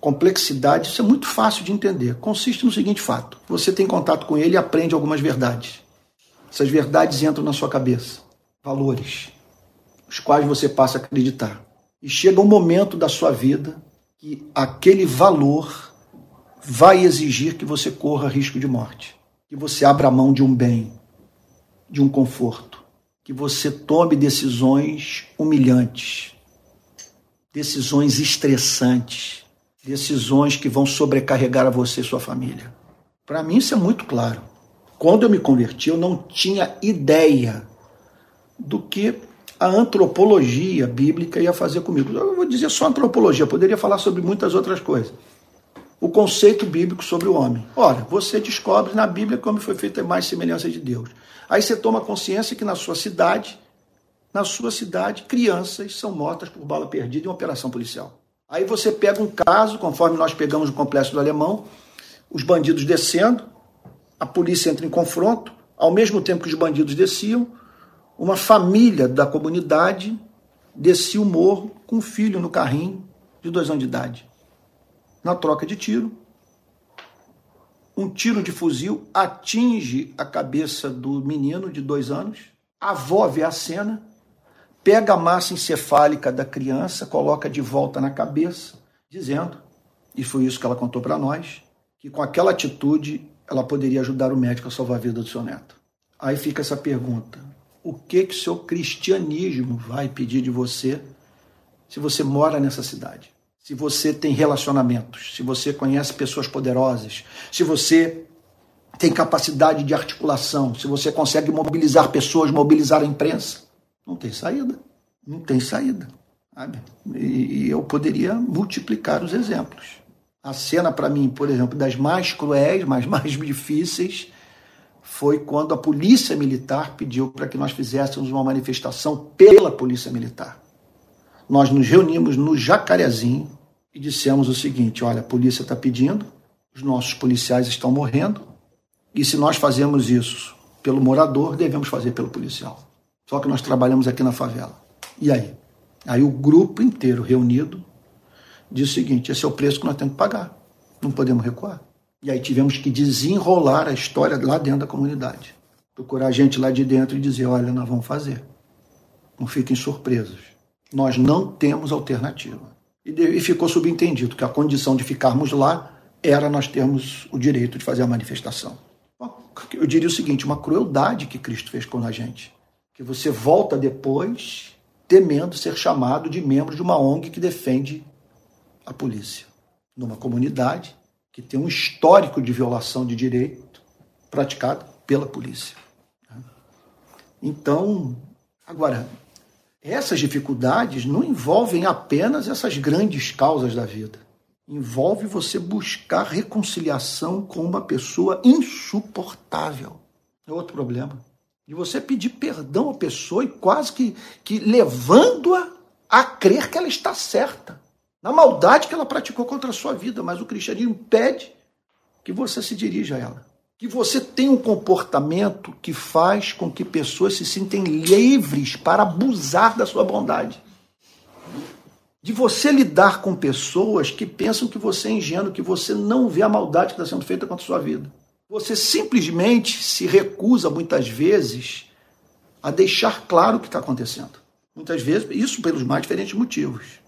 Speaker 1: Complexidade, isso é muito fácil de entender. Consiste no seguinte fato: você tem contato com ele e aprende algumas verdades. Essas verdades entram na sua cabeça, valores, os quais você passa a acreditar. E chega um momento da sua vida que aquele valor vai exigir que você corra risco de morte, que você abra mão de um bem, de um conforto, que você tome decisões humilhantes, decisões estressantes, decisões que vão sobrecarregar a você e sua família. Para mim isso é muito claro. Quando eu me converti, eu não tinha ideia do que a antropologia bíblica ia fazer comigo. Eu vou dizer só antropologia, poderia falar sobre muitas outras coisas. O conceito bíblico sobre o homem. Ora, você descobre na Bíblia como foi feita mais semelhança de Deus. Aí você toma consciência que na sua cidade, na sua cidade, crianças são mortas por bala perdida em uma operação policial. Aí você pega um caso, conforme nós pegamos o complexo do Alemão, os bandidos descendo, a polícia entra em confronto, ao mesmo tempo que os bandidos desciam, uma família da comunidade descia o morro com um filho no carrinho de dois anos de idade. Na troca de tiro, um tiro de fuzil atinge a cabeça do menino de dois anos. A avó vê a cena, pega a massa encefálica da criança, coloca de volta na cabeça, dizendo, e foi isso que ela contou para nós, que com aquela atitude ela poderia ajudar o médico a salvar a vida do seu neto. Aí fica essa pergunta: o que que seu cristianismo vai pedir de você se você mora nessa cidade? Se você tem relacionamentos, se você conhece pessoas poderosas, se você tem capacidade de articulação, se você consegue mobilizar pessoas, mobilizar a imprensa, não tem saída. Não tem saída. Sabe? E eu poderia multiplicar os exemplos. A cena, para mim, por exemplo, das mais cruéis, mas mais difíceis, foi quando a Polícia Militar pediu para que nós fizéssemos uma manifestação pela Polícia Militar. Nós nos reunimos no Jacarezinho e dissemos o seguinte: olha, a polícia está pedindo, os nossos policiais estão morrendo, e se nós fazemos isso pelo morador, devemos fazer pelo policial. Só que nós trabalhamos aqui na favela. E aí? Aí o grupo inteiro reunido diz o seguinte: esse é o preço que nós temos que pagar. Não podemos recuar. E aí tivemos que desenrolar a história lá dentro da comunidade. Procurar gente lá de dentro e dizer: olha, nós vamos fazer. Não fiquem surpresos. Nós não temos alternativa. E, e ficou subentendido que a condição de ficarmos lá era nós termos o direito de fazer a manifestação. Eu diria o seguinte: uma crueldade que Cristo fez com a gente. Que você volta depois temendo ser chamado de membro de uma ONG que defende a polícia numa comunidade que tem um histórico de violação de direito praticado pela polícia. Então, agora, essas dificuldades não envolvem apenas essas grandes causas da vida. Envolve você buscar reconciliação com uma pessoa insuportável. É outro problema. De você pedir perdão à pessoa e quase que, que levando-a a crer que ela está certa na maldade que ela praticou contra a sua vida, mas o cristianismo pede que você se dirija a ela. Que você tenha um comportamento que faz com que pessoas se sintem livres para abusar da sua bondade. De você lidar com pessoas que pensam que você é ingênuo, que você não vê a maldade que está sendo feita contra a sua vida. Você simplesmente se recusa, muitas vezes, a deixar claro o que está acontecendo. Muitas vezes, isso pelos mais diferentes motivos.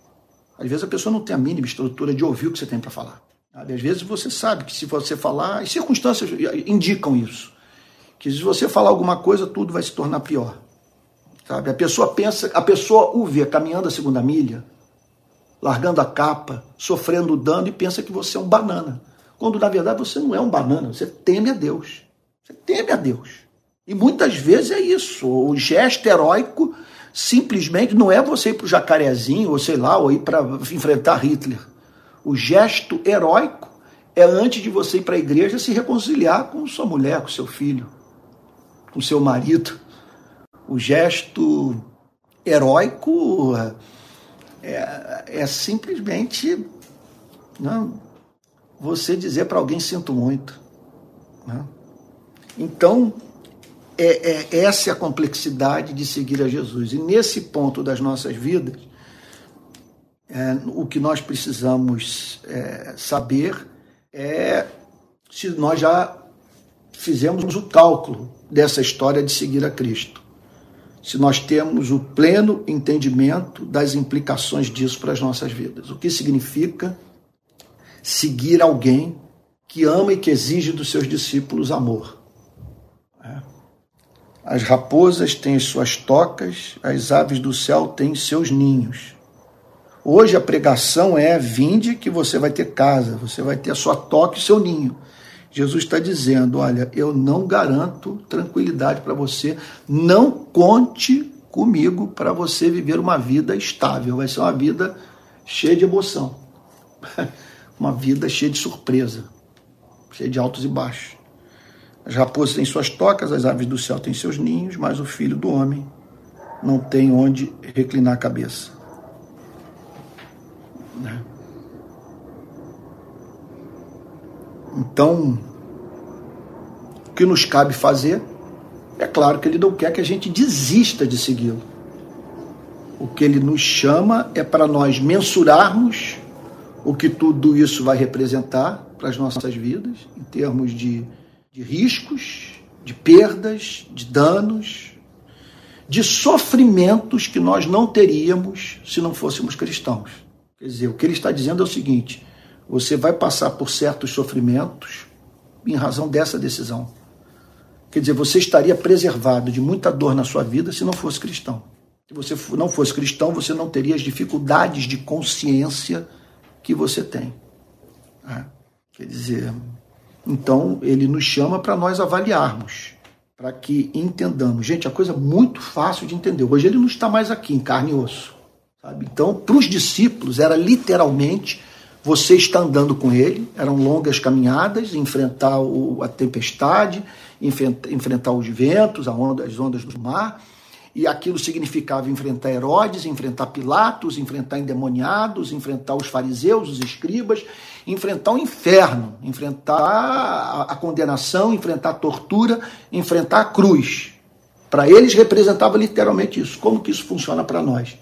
Speaker 1: Às vezes a pessoa não tem a mínima estrutura de ouvir o que você tem para falar. Sabe? Às vezes você sabe que se você falar, as circunstâncias indicam isso, que se você falar alguma coisa, tudo vai se tornar pior. Sabe? A pessoa pensa, a pessoa o vê caminhando a segunda milha, largando a capa, sofrendo dano e pensa que você é um banana. Quando na verdade você não é um banana, você teme a Deus. Você teme a Deus. E muitas vezes é isso. O gesto heróico simplesmente não é você ir para o jacarezinho, ou sei lá, ou ir para enfrentar Hitler. O gesto heróico é antes de você ir para a igreja se reconciliar com sua mulher, com seu filho, com seu marido. O gesto heróico é, é simplesmente não, você dizer para alguém sinto muito. Né? Então, é, é, essa é a complexidade de seguir a Jesus. E nesse ponto das nossas vidas, é, o que nós precisamos é, saber é se nós já fizemos o cálculo dessa história de seguir a Cristo. Se nós temos o pleno entendimento das implicações disso para as nossas vidas. O que significa seguir alguém que ama e que exige dos seus discípulos amor. As raposas têm as suas tocas, as aves do céu têm seus ninhos. Hoje a pregação é: vinde que você vai ter casa, você vai ter a sua toca e seu ninho. Jesus está dizendo: olha, eu não garanto tranquilidade para você, não conte comigo para você viver uma vida estável, vai ser uma vida cheia de emoção, uma vida cheia de surpresa, cheia de altos e baixos. As raposas têm suas tocas, as aves do céu têm seus ninhos, mas o filho do homem não tem onde reclinar a cabeça. Né? Então, o que nos cabe fazer, é claro que ele não quer que a gente desista de segui-lo. O que ele nos chama é para nós mensurarmos o que tudo isso vai representar para as nossas vidas, em termos de, de riscos, de perdas, de danos, de sofrimentos que nós não teríamos se não fôssemos cristãos. Quer dizer, o que ele está dizendo é o seguinte: você vai passar por certos sofrimentos em razão dessa decisão. Quer dizer, você estaria preservado de muita dor na sua vida se não fosse cristão. Se você não fosse cristão, você não teria as dificuldades de consciência que você tem. É. Quer dizer, então ele nos chama para nós avaliarmos, para que entendamos. Gente, a coisa é muito fácil de entender. Hoje ele não está mais aqui em carne e osso. Sabe? Então, para os discípulos, era literalmente você está andando com ele, eram longas caminhadas, enfrentar a tempestade, enfrentar os ventos, as ondas do mar, e aquilo significava enfrentar Herodes, enfrentar Pilatos, enfrentar endemoniados, enfrentar os fariseus, os escribas, enfrentar o inferno, enfrentar a, condenação, enfrentar a tortura, enfrentar a cruz. Para eles representava literalmente isso. Como que isso funciona para nós?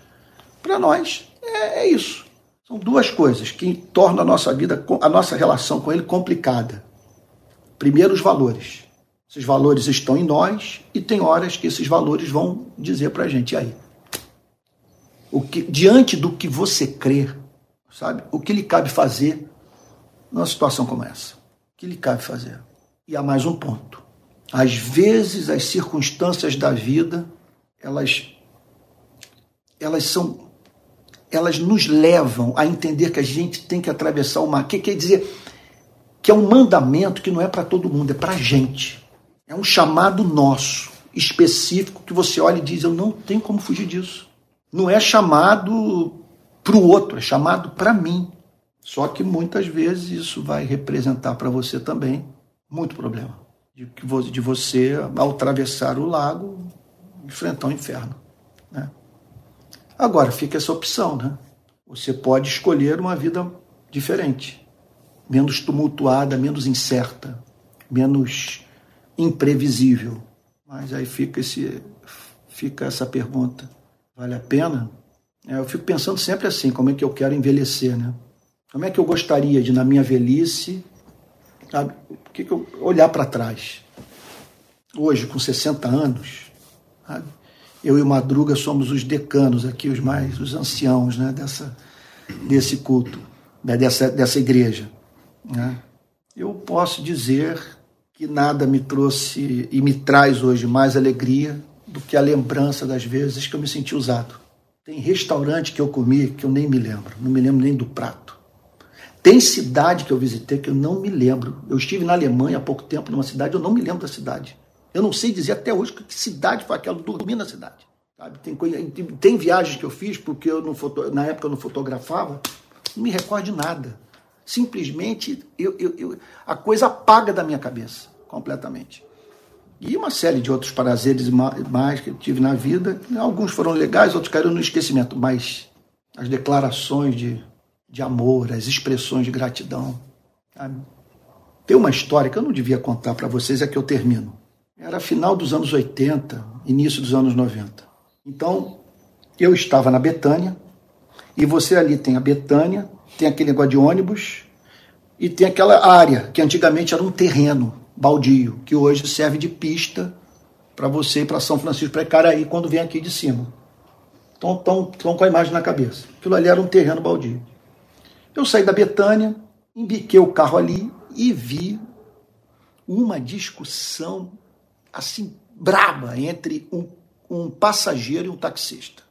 Speaker 1: Para nós, é, é isso. São duas coisas que tornam a nossa vida, a nossa relação com ele complicada. Primeiro, os valores. Esses valores estão em nós e tem horas que esses valores vão dizer para a gente, e aí? O que, diante do que você crê, sabe? O que lhe cabe fazer numa situação como essa? O que lhe cabe fazer? E há mais um ponto. Às vezes as circunstâncias da vida, elas elas são elas nos levam a entender que a gente tem que atravessar o mar. Que quer dizer que é um mandamento que não é para todo mundo, é para a gente. É um chamado nosso, específico, que você olha e diz: Eu não tenho como fugir disso. Não é chamado para o outro, é chamado para mim. Só que muitas vezes isso vai representar para você também muito problema. De você, ao atravessar o lago, enfrentar o inferno. Né? Agora, fica essa opção, né? Você pode escolher uma vida diferente. menos tumultuada, menos incerta, menos imprevisível. Mas aí fica, esse, fica essa pergunta: vale a pena? É, eu fico pensando sempre assim: como é que eu quero envelhecer, né? Como é que eu gostaria de, na minha velhice, sabe, que que eu, olhar para trás? Hoje, com 60 anos, sabe, eu e o Madruga somos os decanos aqui, os mais, os anciãos né, dessa, desse culto, né, dessa, dessa igreja. Né? Eu posso dizer que nada me trouxe e me traz hoje mais alegria do que a lembrança das vezes que eu me senti usado. Tem restaurante que eu comi que eu nem me lembro, não me lembro nem do prato. Tem cidade que eu visitei que eu não me lembro. Eu estive na Alemanha há pouco tempo, numa cidade, eu não me lembro da cidade. Eu não sei dizer até hoje que cidade foi aquela, eu dormi na cidade. Sabe? Tem, tem viagens que eu fiz porque eu não foto, na época eu não fotografava, não me recordo de nada. Simplesmente eu, eu, eu, a coisa apaga da minha cabeça completamente. E uma série de outros prazeres mais que eu tive na vida. Alguns foram legais, outros caíram no esquecimento, mas as declarações de, de amor, as expressões de gratidão. Sabe? Tem uma história que eu não devia contar para vocês, é que eu termino. Era final dos anos 80, início dos anos 90. Então, eu estava na Betânia, e você ali tem a Betânia, tem aquele negócio de ônibus, e tem aquela área que antigamente era um terreno baldio, que hoje serve de pista para você ir para São Francisco, para Icaraí, quando vem aqui de cima. Então, estão com a imagem na cabeça. Aquilo ali era um terreno baldio. Eu saí da Betânia, embiquei o carro ali e vi uma discussão assim braba entre um, um passageiro e um taxista.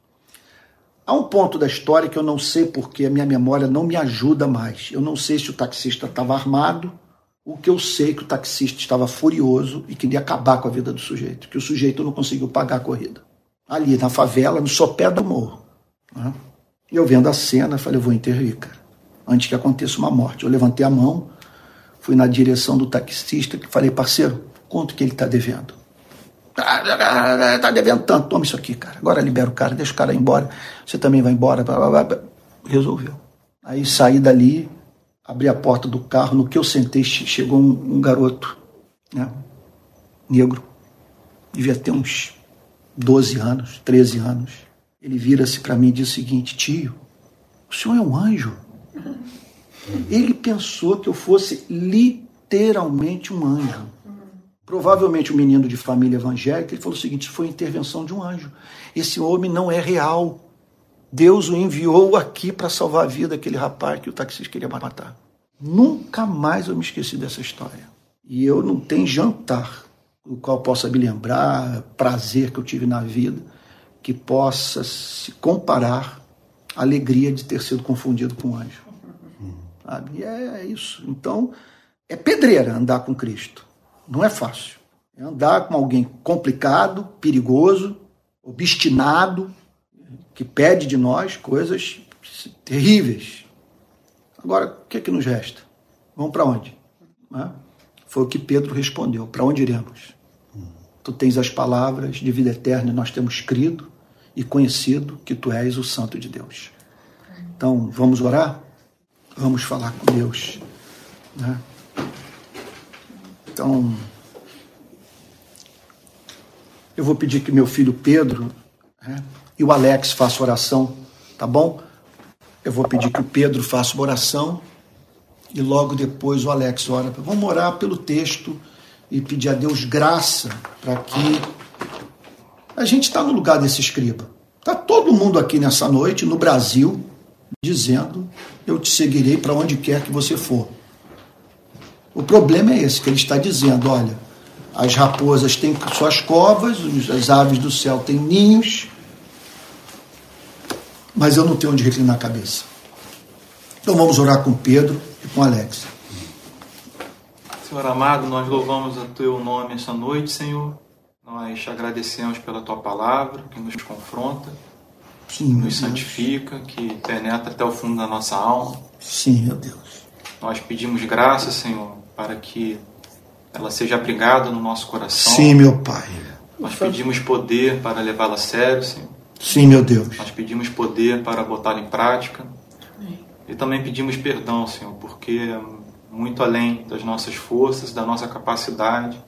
Speaker 1: Há um ponto da história que eu não sei porque a minha memória não me ajuda mais. Eu não sei se o taxista estava armado, o que eu sei é que o taxista estava furioso e queria acabar com a vida do sujeito, que o sujeito não conseguiu pagar a corrida. Ali na favela, no sopé do morro. Né? Eu vendo a cena, falei, eu vou intervir, cara, antes que aconteça uma morte. Eu levantei a mão, fui na direção do taxista e falei, parceiro, quanto que ele está devendo? Está devendo tanto, toma isso aqui, cara. Agora libera o cara, deixa o cara ir embora. Você também vai embora. Blá, blá, blá. Resolveu. Aí saí dali, abri a porta do carro. No que eu sentei, chegou um, um garoto, né, negro. Devia ter uns 12 anos, 13 anos. Ele vira-se para mim e diz o seguinte: Tio, o senhor é um anjo. Ele pensou que eu fosse literalmente um anjo. Provavelmente um menino de família evangélica, ele falou o seguinte: foi intervenção de um anjo. Esse homem não é real. Deus o enviou aqui para salvar a vida daquele rapaz que o taxista queria matar. Nunca mais eu me esqueci dessa história. E eu não tenho jantar o qual possa me lembrar, prazer que eu tive na vida, que possa se comparar à alegria de ter sido confundido com um anjo. Sabe? E é isso. Então, é pedreira andar com Cristo. Não é fácil. É andar com alguém complicado, perigoso, obstinado, que pede de nós coisas terríveis. Agora, o que é que nos resta? Vamos para onde? Foi o que Pedro respondeu: Para onde iremos? Tu tens as palavras de vida eterna, e nós temos crido e conhecido que tu és o Santo de Deus. Então, vamos orar? Vamos falar com Deus. Né? Então, eu vou pedir que meu filho Pedro né, e o Alex façam oração, tá bom? Eu vou pedir que o Pedro faça uma oração e logo depois o Alex ora. Vamos orar pelo texto e pedir a Deus graça para que a gente está no lugar desse escriba. Está todo mundo aqui nessa noite, no Brasil, dizendo: Eu te seguirei para onde quer que você for. O problema é esse, que ele está dizendo, olha, as raposas têm suas covas, as aves do céu têm ninhos, mas eu não tenho onde reclinar a cabeça. Então vamos orar com Pedro e com Alex.
Speaker 2: Senhor amado, nós louvamos o teu nome essa noite, Senhor. Nós te agradecemos pela tua palavra, que nos confronta, Sim, nos santifica, que penetra até o fundo da nossa alma.
Speaker 1: Sim, meu Deus.
Speaker 2: Nós pedimos graça, Senhor, para que ela seja abrigada no nosso coração.
Speaker 1: Sim, meu Pai.
Speaker 2: Nós pedimos poder para levá-la a sério, Senhor.
Speaker 1: Sim, meu Deus.
Speaker 2: Nós pedimos poder para botá-la em prática. E também pedimos perdão, Senhor, porque muito além das nossas forças, da nossa capacidade,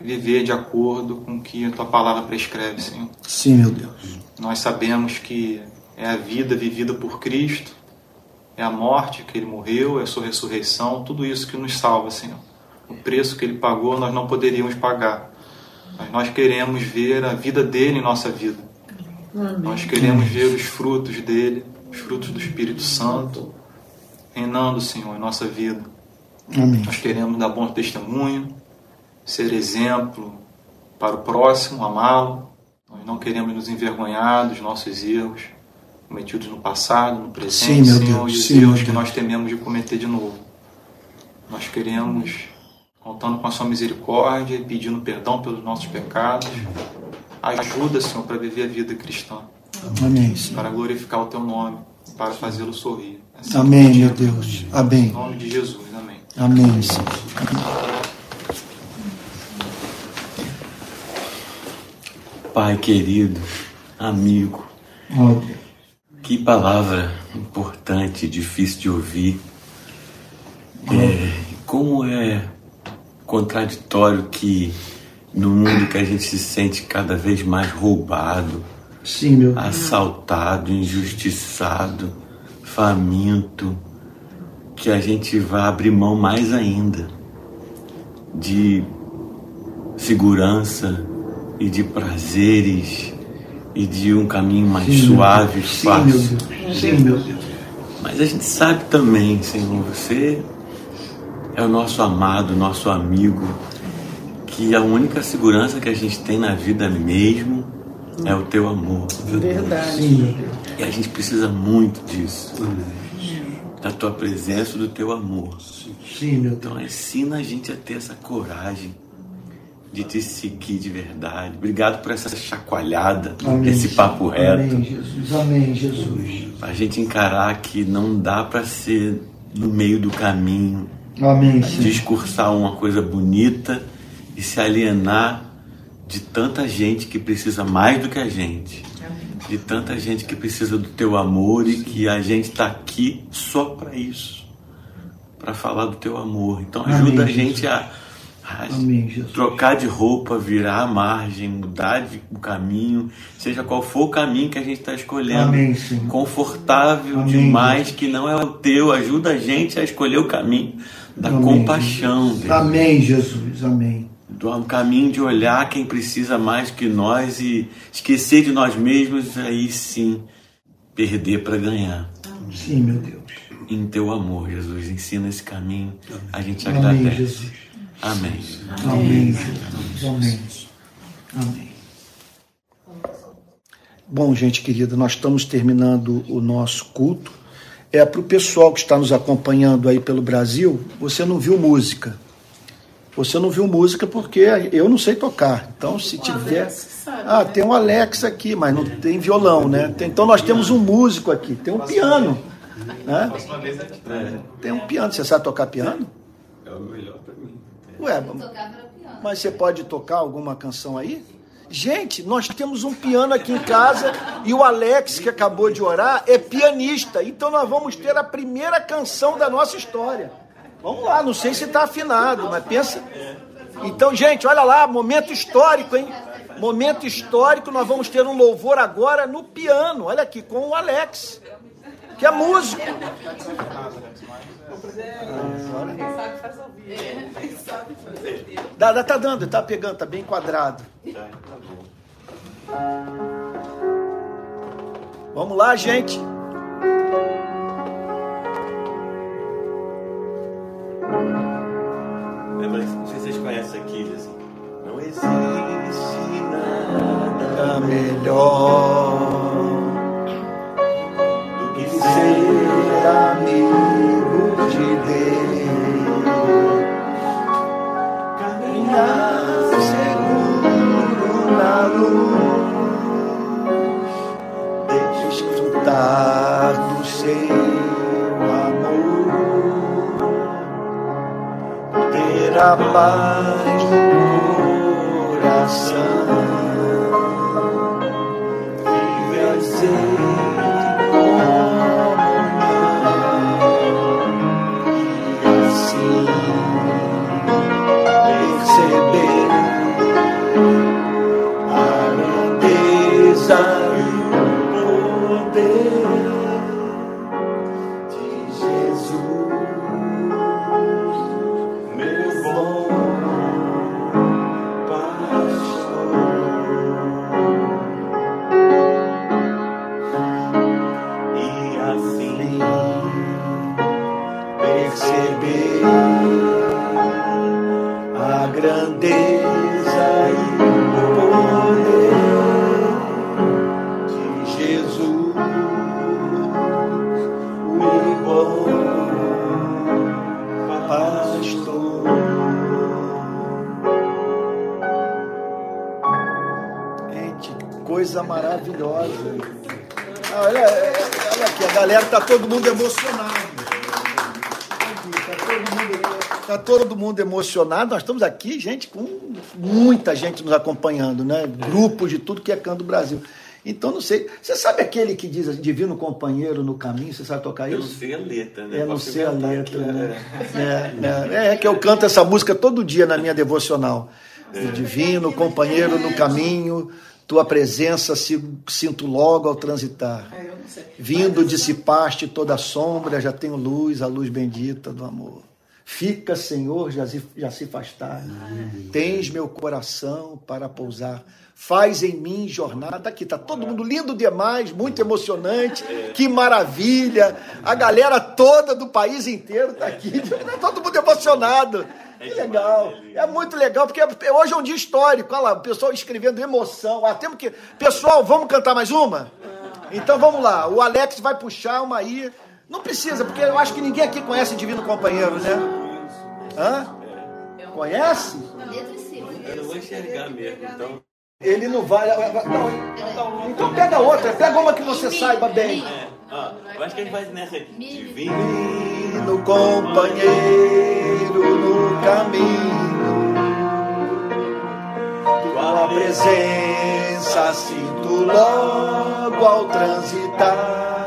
Speaker 2: viver de acordo com o que a tua palavra prescreve, Senhor.
Speaker 1: Sim, meu Deus.
Speaker 2: Nós sabemos que é a vida vivida por Cristo, é a morte que ele morreu, é a sua ressurreição, tudo isso que nos salva, Senhor. O preço que ele pagou nós não poderíamos pagar. Mas nós queremos ver a vida dele em nossa vida. Amém. Nós queremos ver os frutos dele, os frutos do Espírito Santo, reinando, Senhor, em nossa vida. Amém. Nós queremos dar bom testemunho, ser exemplo para o próximo, amá-lo. Nós não queremos nos envergonhar dos nossos erros cometidos no passado, no presente, Sim, Senhor, Deus. e os Sim, erros que nós tememos de cometer de novo. Nós queremos, contando com a sua misericórdia e pedindo perdão pelos nossos pecados, ajuda, Senhor, para viver a vida cristã.
Speaker 1: Amém.
Speaker 2: Para glorificar o teu nome, para fazê-lo sorrir.
Speaker 1: Assim amém, meu Deus. Amém. Em
Speaker 2: nome de Jesus. Amém.
Speaker 1: Amém, Senhor.
Speaker 3: Pai querido, amigo, que palavra importante, difícil de ouvir. É, como é contraditório que no mundo que a gente se sente cada vez mais roubado,
Speaker 1: Sim,
Speaker 3: assaltado, injustiçado, faminto, que a gente vá abrir mão mais ainda de segurança e de prazeres e de um caminho mais sim, suave, sim, fácil. Meu
Speaker 1: Deus. Sim, meu Deus.
Speaker 3: Mas a gente sabe também, Senhor, você é o nosso amado, nosso amigo, que a única segurança que a gente tem na vida mesmo é o teu amor.
Speaker 1: Verdade. Sim,
Speaker 3: e a gente precisa muito disso. Da tua presença, do teu amor.
Speaker 1: Sim, meu
Speaker 3: Deus. Então ensina a gente a ter essa coragem de te seguir de verdade. Obrigado por essa chacoalhada, Amém. esse papo reto.
Speaker 1: Amém, Jesus. Amém, Jesus.
Speaker 3: A gente encarar que não dá para ser no meio do caminho.
Speaker 1: Amém.
Speaker 3: Discursar uma coisa bonita e se alienar de tanta gente que precisa mais do que a gente. De tanta gente que precisa do teu amor e que a gente está aqui só para isso. Para falar do teu amor. Então ajuda Amém, a gente a
Speaker 1: Amém,
Speaker 3: trocar de roupa, virar a margem, mudar de, o caminho, seja qual for o caminho que a gente está escolhendo.
Speaker 1: Amém,
Speaker 3: Confortável Amém, demais, Jesus. que não é o teu. Ajuda a gente a escolher o caminho da Amém, compaixão.
Speaker 1: Jesus. Amém, Jesus. Amém.
Speaker 3: Do caminho de olhar quem precisa mais que nós e esquecer de nós mesmos, aí sim perder para ganhar.
Speaker 1: Sim, meu Deus.
Speaker 3: Em teu amor, Jesus, ensina esse caminho. A gente agradece. Amém, Jesus. Amém.
Speaker 1: Amém. Amém. Amém. Bom, gente querida, nós estamos terminando o nosso culto. É para o pessoal que está nos acompanhando aí pelo Brasil, você não viu música. Você não viu música porque eu não sei tocar. Então, se tiver. Ah, tem um Alex aqui, mas não tem violão, né? Então, nós temos um músico aqui, tem um piano. Né? Tem um piano. Você sabe tocar piano?
Speaker 3: É o melhor.
Speaker 1: Ué, mas você pode tocar alguma canção aí? Gente, nós temos um piano aqui em casa e o Alex, que acabou de orar, é pianista. Então nós vamos ter a primeira canção da nossa história. Vamos lá, não sei se está afinado, mas pensa. Então, gente, olha lá, momento histórico, hein? Momento histórico, nós vamos ter um louvor agora no piano. Olha aqui, com o Alex, que é músico. Dá, dá, tá dando, tá pegando, tá bem quadrado. Vamos lá, gente.
Speaker 3: Lembra, não sei se vocês conhecem aqui, assim. Não existe nada
Speaker 1: melhor ser amigo de Deus. Caminhar seguro na luz, desfrutar do seu amor, ter a paz no coração. grandeza emocionado. Nós estamos aqui, gente, com muita gente nos acompanhando, né? Grupos de tudo que é canto do Brasil. Então, não sei. Você sabe aquele que diz assim, divino companheiro no caminho? Você sabe tocar isso? Eu
Speaker 3: não sei a letra, né?
Speaker 1: É, não sei a letra, né? É, é, é, que eu canto essa música todo dia na minha devocional. É. Divino companheiro no caminho, tua presença sinto logo ao transitar. É, Vindo dissipaste toda a sombra, já tenho luz, a luz bendita do amor. Fica, Senhor, já se, já se faz tarde. Tens meu coração para pousar. Faz em mim jornada. Aqui está todo mundo lindo demais, muito emocionante. Que maravilha. A galera toda do país inteiro está aqui. Todo mundo emocionado. Que legal. É muito legal, porque hoje é um dia histórico. Olha lá, o pessoal escrevendo emoção. Ah, temos que. Pessoal, vamos cantar mais uma? Então vamos lá. O Alex vai puxar uma aí. Não precisa, porque eu acho que ninguém aqui conhece Divino Companheiro, né? Hã? Conhece?
Speaker 3: Eu não vou enxergar mesmo, então.
Speaker 1: Ele não vai. Não, então pega outra, pega uma que você saiba bem. É,
Speaker 3: ó, eu acho que ele vai nessa.
Speaker 1: Divino companheiro no caminho, tua presença sinto logo ao transitar.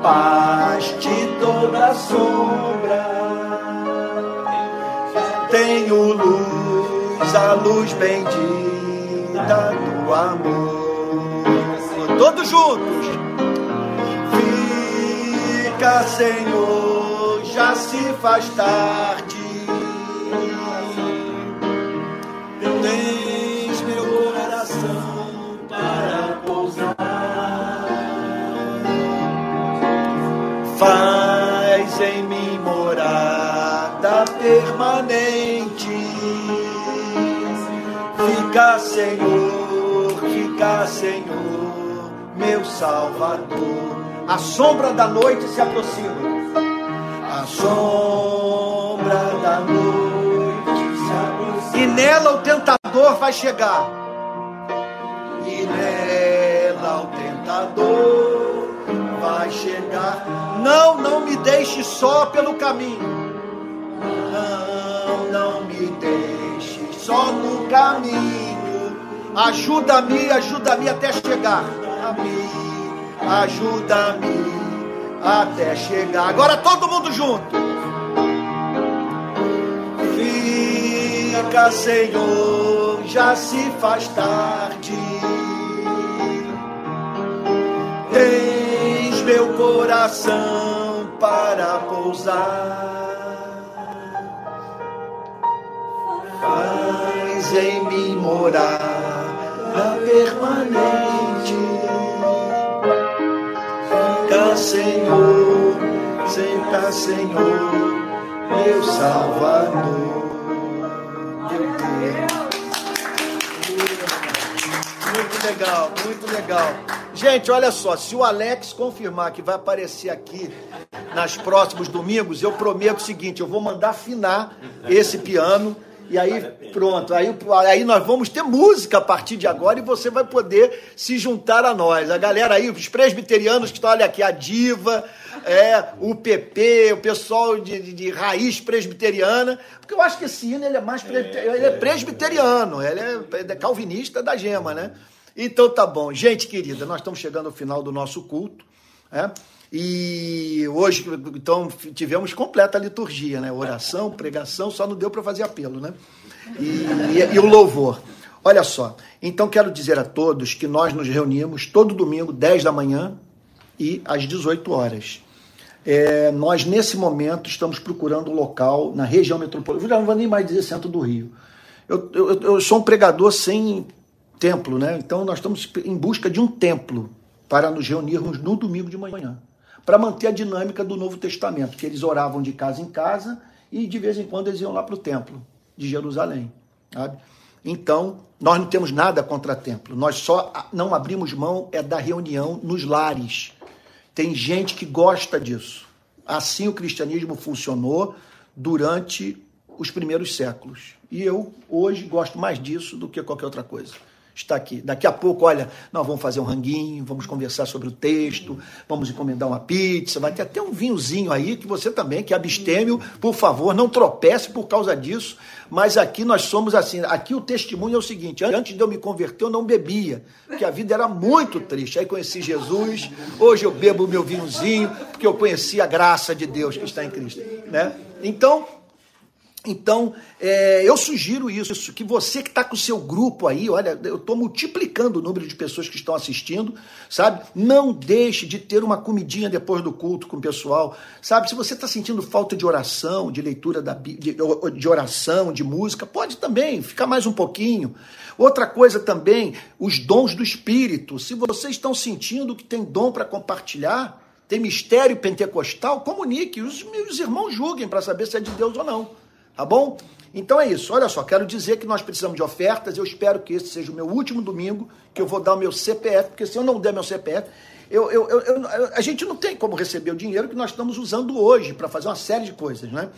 Speaker 1: Dissipaste toda sombra. Tenho luz, a luz bendita do amor. Todos juntos. Fica, Senhor, já se faz tarde. Tens Faz em mim morada permanente. Fica, Senhor, fica, Senhor, meu Salvador. A sombra da noite se aproxima. A sombra da noite se aproxima. E nela o tentador vai chegar. E nela o tentador vai chegar. Não, não me deixe só pelo caminho. Não, não me deixe só no caminho. Ajuda-me, ajuda-me até chegar. Ajuda-me até chegar. Agora todo mundo junto. Fica, Senhor, já se faz tarde. Tem meu coração para pousar. Faz em mim morar permanente. Fica, Senhor, senta, Senhor, meu Salvador. Meu Deus. Muito legal, muito legal. Gente, olha só, se o Alex confirmar que vai aparecer aqui nas próximos domingos, eu prometo o seguinte, eu vou mandar afinar esse piano e aí pronto, aí, aí nós vamos ter música a partir de agora e você vai poder se juntar a nós. A galera aí, os presbiterianos que estão, olha aqui, a Diva, é, o PP, o pessoal de, de, de, raiz presbiteriana, porque eu acho que esse hino ele é mais presbiteriano, ele é presbiteriano, ele é, é calvinista da gema, né? Então tá bom. Gente querida, nós estamos chegando ao final do nosso culto. Né? E hoje, então, tivemos completa liturgia, né? Oração, pregação, só não deu para fazer apelo, né? E, e, e, o louvor. Olha só, então quero dizer a todos que nós nos reunimos todo domingo, 10 da manhã e às 18 horas. É, nós, nesse momento, estamos procurando um local na região metropolitana, não vou nem mais dizer centro do Rio. Eu, eu, eu sou um pregador sem templo, né? Então nós estamos em busca de um templo para nos reunirmos no domingo de manhã. para manter a dinâmica do Novo Testamento, que eles oravam de casa em casa e de vez em quando eles iam lá para o templo de Jerusalém. Sabe? Então, nós não temos nada contra templo, nós só não abrimos mão é da reunião nos lares. Tem gente que gosta disso. Assim o cristianismo funcionou durante os primeiros séculos. E eu hoje gosto mais disso do que qualquer outra coisa está aqui. Daqui a pouco, olha, nós vamos fazer um ranguinho, vamos conversar sobre o texto, vamos encomendar uma pizza, vai ter até um vinhozinho aí que você também, que é abstêmio, por favor, não tropece por causa disso. Mas aqui nós somos assim, aqui o testemunho é o seguinte, antes de eu me converter eu não bebia, porque a vida era muito triste. Aí conheci Jesus, hoje eu bebo meu vinhozinho, porque eu conheci a graça de Deus que está em Cristo, né? Então, então, é, eu sugiro isso, que você que está com o seu grupo aí, olha, eu estou multiplicando o número de pessoas que estão assistindo, sabe? Não deixe de ter uma comidinha depois do culto com o pessoal, sabe? Se você está sentindo falta de oração, de leitura da, de, de oração, de música, pode também ficar mais um pouquinho. Outra coisa também, os dons do Espírito. Se vocês estão sentindo que tem dom para compartilhar, tem mistério pentecostal, comunique, os meus irmãos julguem para saber se é de Deus ou não. Tá bom? Então é isso. Olha só, quero dizer que nós precisamos de ofertas. Eu espero que esse seja o meu último domingo que eu vou dar o meu CPF, porque se eu não der meu CPF, eu, eu, eu, a gente não tem como receber o dinheiro que nós estamos usando hoje para fazer uma série de coisas, né?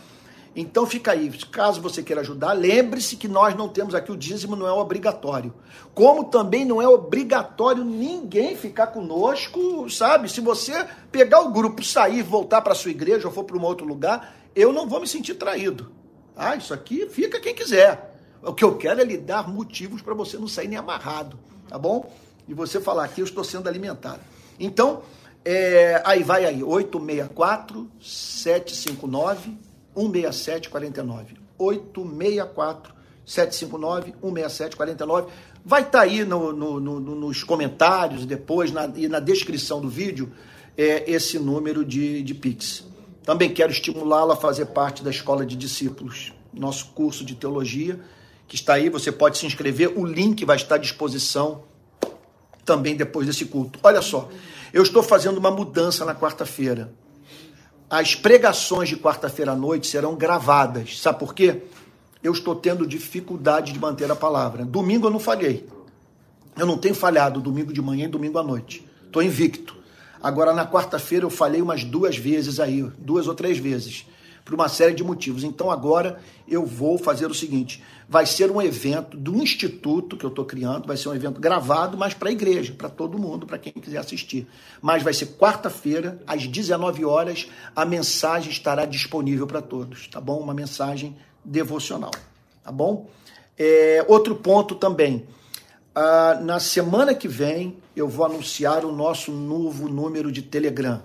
Speaker 1: Então fica aí, caso você queira ajudar, lembre-se que nós não temos aqui o dízimo, não é obrigatório. Como também não é obrigatório ninguém ficar conosco, sabe? Se você pegar o grupo, sair, voltar para sua igreja ou for para um outro lugar, eu não vou me sentir traído. Ah, isso aqui fica quem quiser. O que eu quero é lhe dar motivos para você não sair nem amarrado, tá bom? E você falar aqui, eu estou sendo alimentado. Então, é, aí vai aí, 864 759 16749. 864 759 16749. Vai estar tá aí no, no, no, nos comentários depois na, e na descrição do vídeo é, esse número de, de Pix. Também quero estimulá-lo a fazer parte da Escola de Discípulos, nosso curso de teologia, que está aí, você pode se inscrever, o link vai estar à disposição também depois desse culto. Olha só, eu estou fazendo uma mudança na quarta-feira. As pregações de quarta-feira à noite serão gravadas. Sabe por quê? Eu estou tendo dificuldade de manter a palavra. Domingo eu não falhei. Eu não tenho falhado domingo de manhã e domingo à noite. Estou invicto. Agora, na quarta-feira, eu falei umas duas vezes aí, duas ou três vezes, por uma série de motivos. Então, agora eu vou fazer o seguinte: vai ser um evento do instituto que eu estou criando, vai ser um evento gravado, mas para a igreja, para todo mundo, para quem quiser assistir. Mas vai ser quarta-feira, às 19 horas, a mensagem estará disponível para todos, tá bom? Uma mensagem devocional, tá bom? É, outro ponto também. Ah, na semana que vem eu vou anunciar o nosso novo número de Telegram,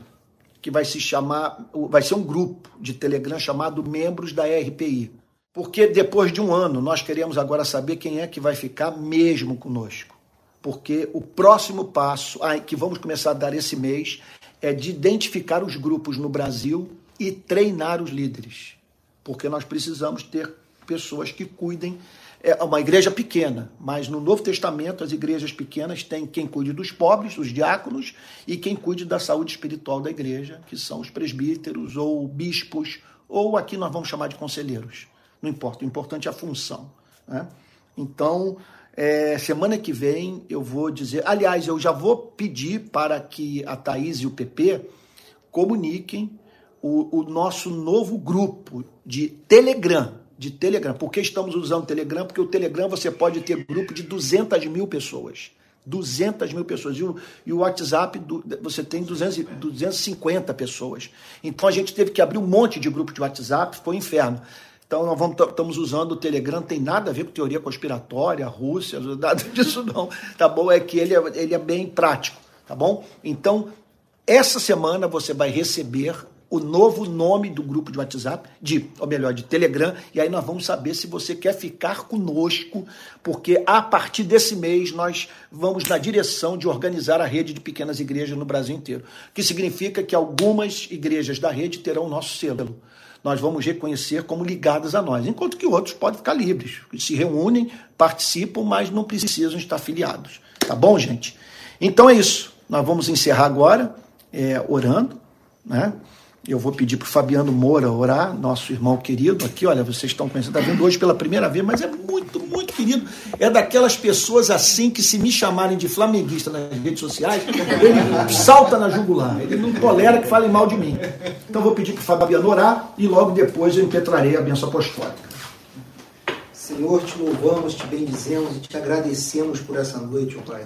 Speaker 1: que vai se chamar, vai ser um grupo de Telegram chamado Membros da RPI. Porque depois de um ano nós queremos agora saber quem é que vai ficar mesmo conosco. Porque o próximo passo, ah, que vamos começar a dar esse mês, é de identificar os grupos no Brasil e treinar os líderes. Porque nós precisamos ter pessoas que cuidem é uma igreja pequena, mas no Novo Testamento as igrejas pequenas têm quem cuide dos pobres, os diáconos, e quem cuide da saúde espiritual da igreja, que são os presbíteros ou bispos, ou aqui nós vamos chamar de conselheiros. Não importa, o importante é a função. Né? Então, é, semana que vem eu vou dizer. Aliás, eu já vou pedir para que a Thaís e o PP comuniquem o, o nosso novo grupo de Telegram de Telegram. Por que estamos usando o Telegram? Porque o Telegram você pode ter grupo de 200 mil pessoas. 200 mil pessoas. E o, e o WhatsApp, você tem 200, 250 pessoas. Então a gente teve que abrir um monte de grupo de WhatsApp, foi um inferno. Então nós vamos, estamos usando o Telegram, tem nada a ver com teoria conspiratória, Rússia, nada disso não, tá bom? É que ele é, ele é bem prático, tá bom? Então, essa semana você vai receber o novo nome do grupo de WhatsApp, de, ou melhor, de Telegram, e aí nós vamos saber se você quer ficar conosco, porque a partir desse mês nós vamos na direção de organizar a rede de pequenas igrejas no Brasil inteiro, que significa que algumas igrejas da rede terão o nosso selo. Nós vamos reconhecer como ligadas a nós, enquanto que outros podem ficar livres, se reúnem, participam, mas não precisam estar afiliados. Tá bom, gente? Então é isso. Nós vamos encerrar agora, é, orando né? Eu vou pedir para o Fabiano Moura orar, nosso irmão querido aqui. Olha, vocês estão conhecendo, está vindo hoje pela primeira vez, mas é muito, muito querido. É daquelas pessoas assim que, se me chamarem de flamenguista nas redes sociais, ele salta na jugular. Ele não tolera que falem mal de mim. Então, vou pedir para o Fabiano orar e logo depois eu impetrarei a benção apostólica.
Speaker 4: Senhor, te louvamos, te bendizemos e te agradecemos por essa noite, ó Pai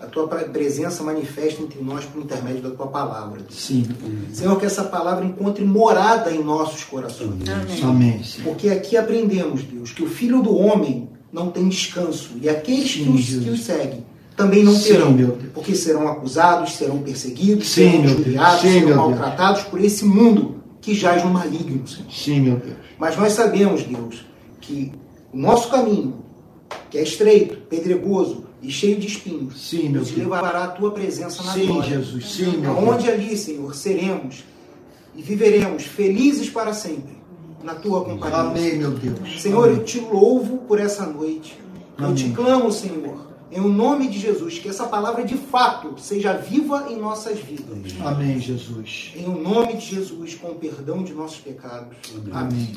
Speaker 4: a tua presença manifesta entre nós por intermédio da tua palavra.
Speaker 1: Sim.
Speaker 4: Senhor, que essa palavra encontre morada em nossos corações.
Speaker 1: Amém. Amém.
Speaker 4: Porque aqui aprendemos, Deus, que o filho do homem não tem descanso e aqueles Sim, que, os, que os seguem também não terão, Sim, porque serão acusados, serão perseguidos, Sim, serão injuriados, serão maltratados por esse mundo que jaz no maligno, Senhor.
Speaker 1: Sim, meu Deus.
Speaker 4: Mas nós sabemos, Deus, que o nosso caminho, que é estreito, pedregoso, e cheio de espinhos.
Speaker 1: Sim, meu
Speaker 4: Deus. levará a tua presença na
Speaker 1: Sim,
Speaker 4: glória.
Speaker 1: Jesus. Sim, meu
Speaker 4: Onde ali, Senhor, seremos e viveremos felizes para sempre na tua companhia.
Speaker 1: Amém, meu Deus.
Speaker 4: Senhor, Amém. eu te louvo por essa noite. Amém. Eu te clamo, Senhor, em o nome de Jesus, que essa palavra de fato seja viva em nossas vidas.
Speaker 1: Amém, Jesus.
Speaker 4: Em o nome de Jesus, com o perdão de nossos pecados.
Speaker 1: Amém.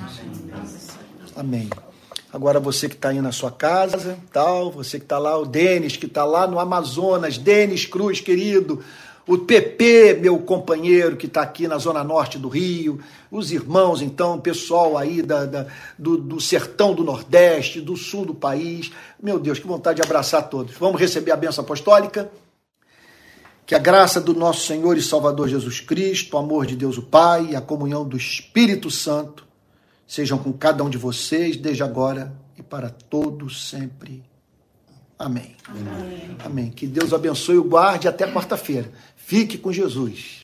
Speaker 1: Amém. Amém. Agora você que está aí na sua casa, tal, você que está lá, o Denis que está lá no Amazonas, Denis Cruz, querido, o PP, meu companheiro, que está aqui na zona norte do Rio, os irmãos, então, pessoal aí da, da do, do, sertão do Nordeste, do sul do país. Meu Deus, que vontade de abraçar todos. Vamos receber a benção apostólica? Que a graça do nosso Senhor e Salvador Jesus Cristo, o amor de Deus o Pai e a comunhão do Espírito Santo sejam com cada um de vocês, desde agora e para todos sempre. Amém. Amém. Amém. Que Deus abençoe e guarde até quarta-feira. Fique com Jesus.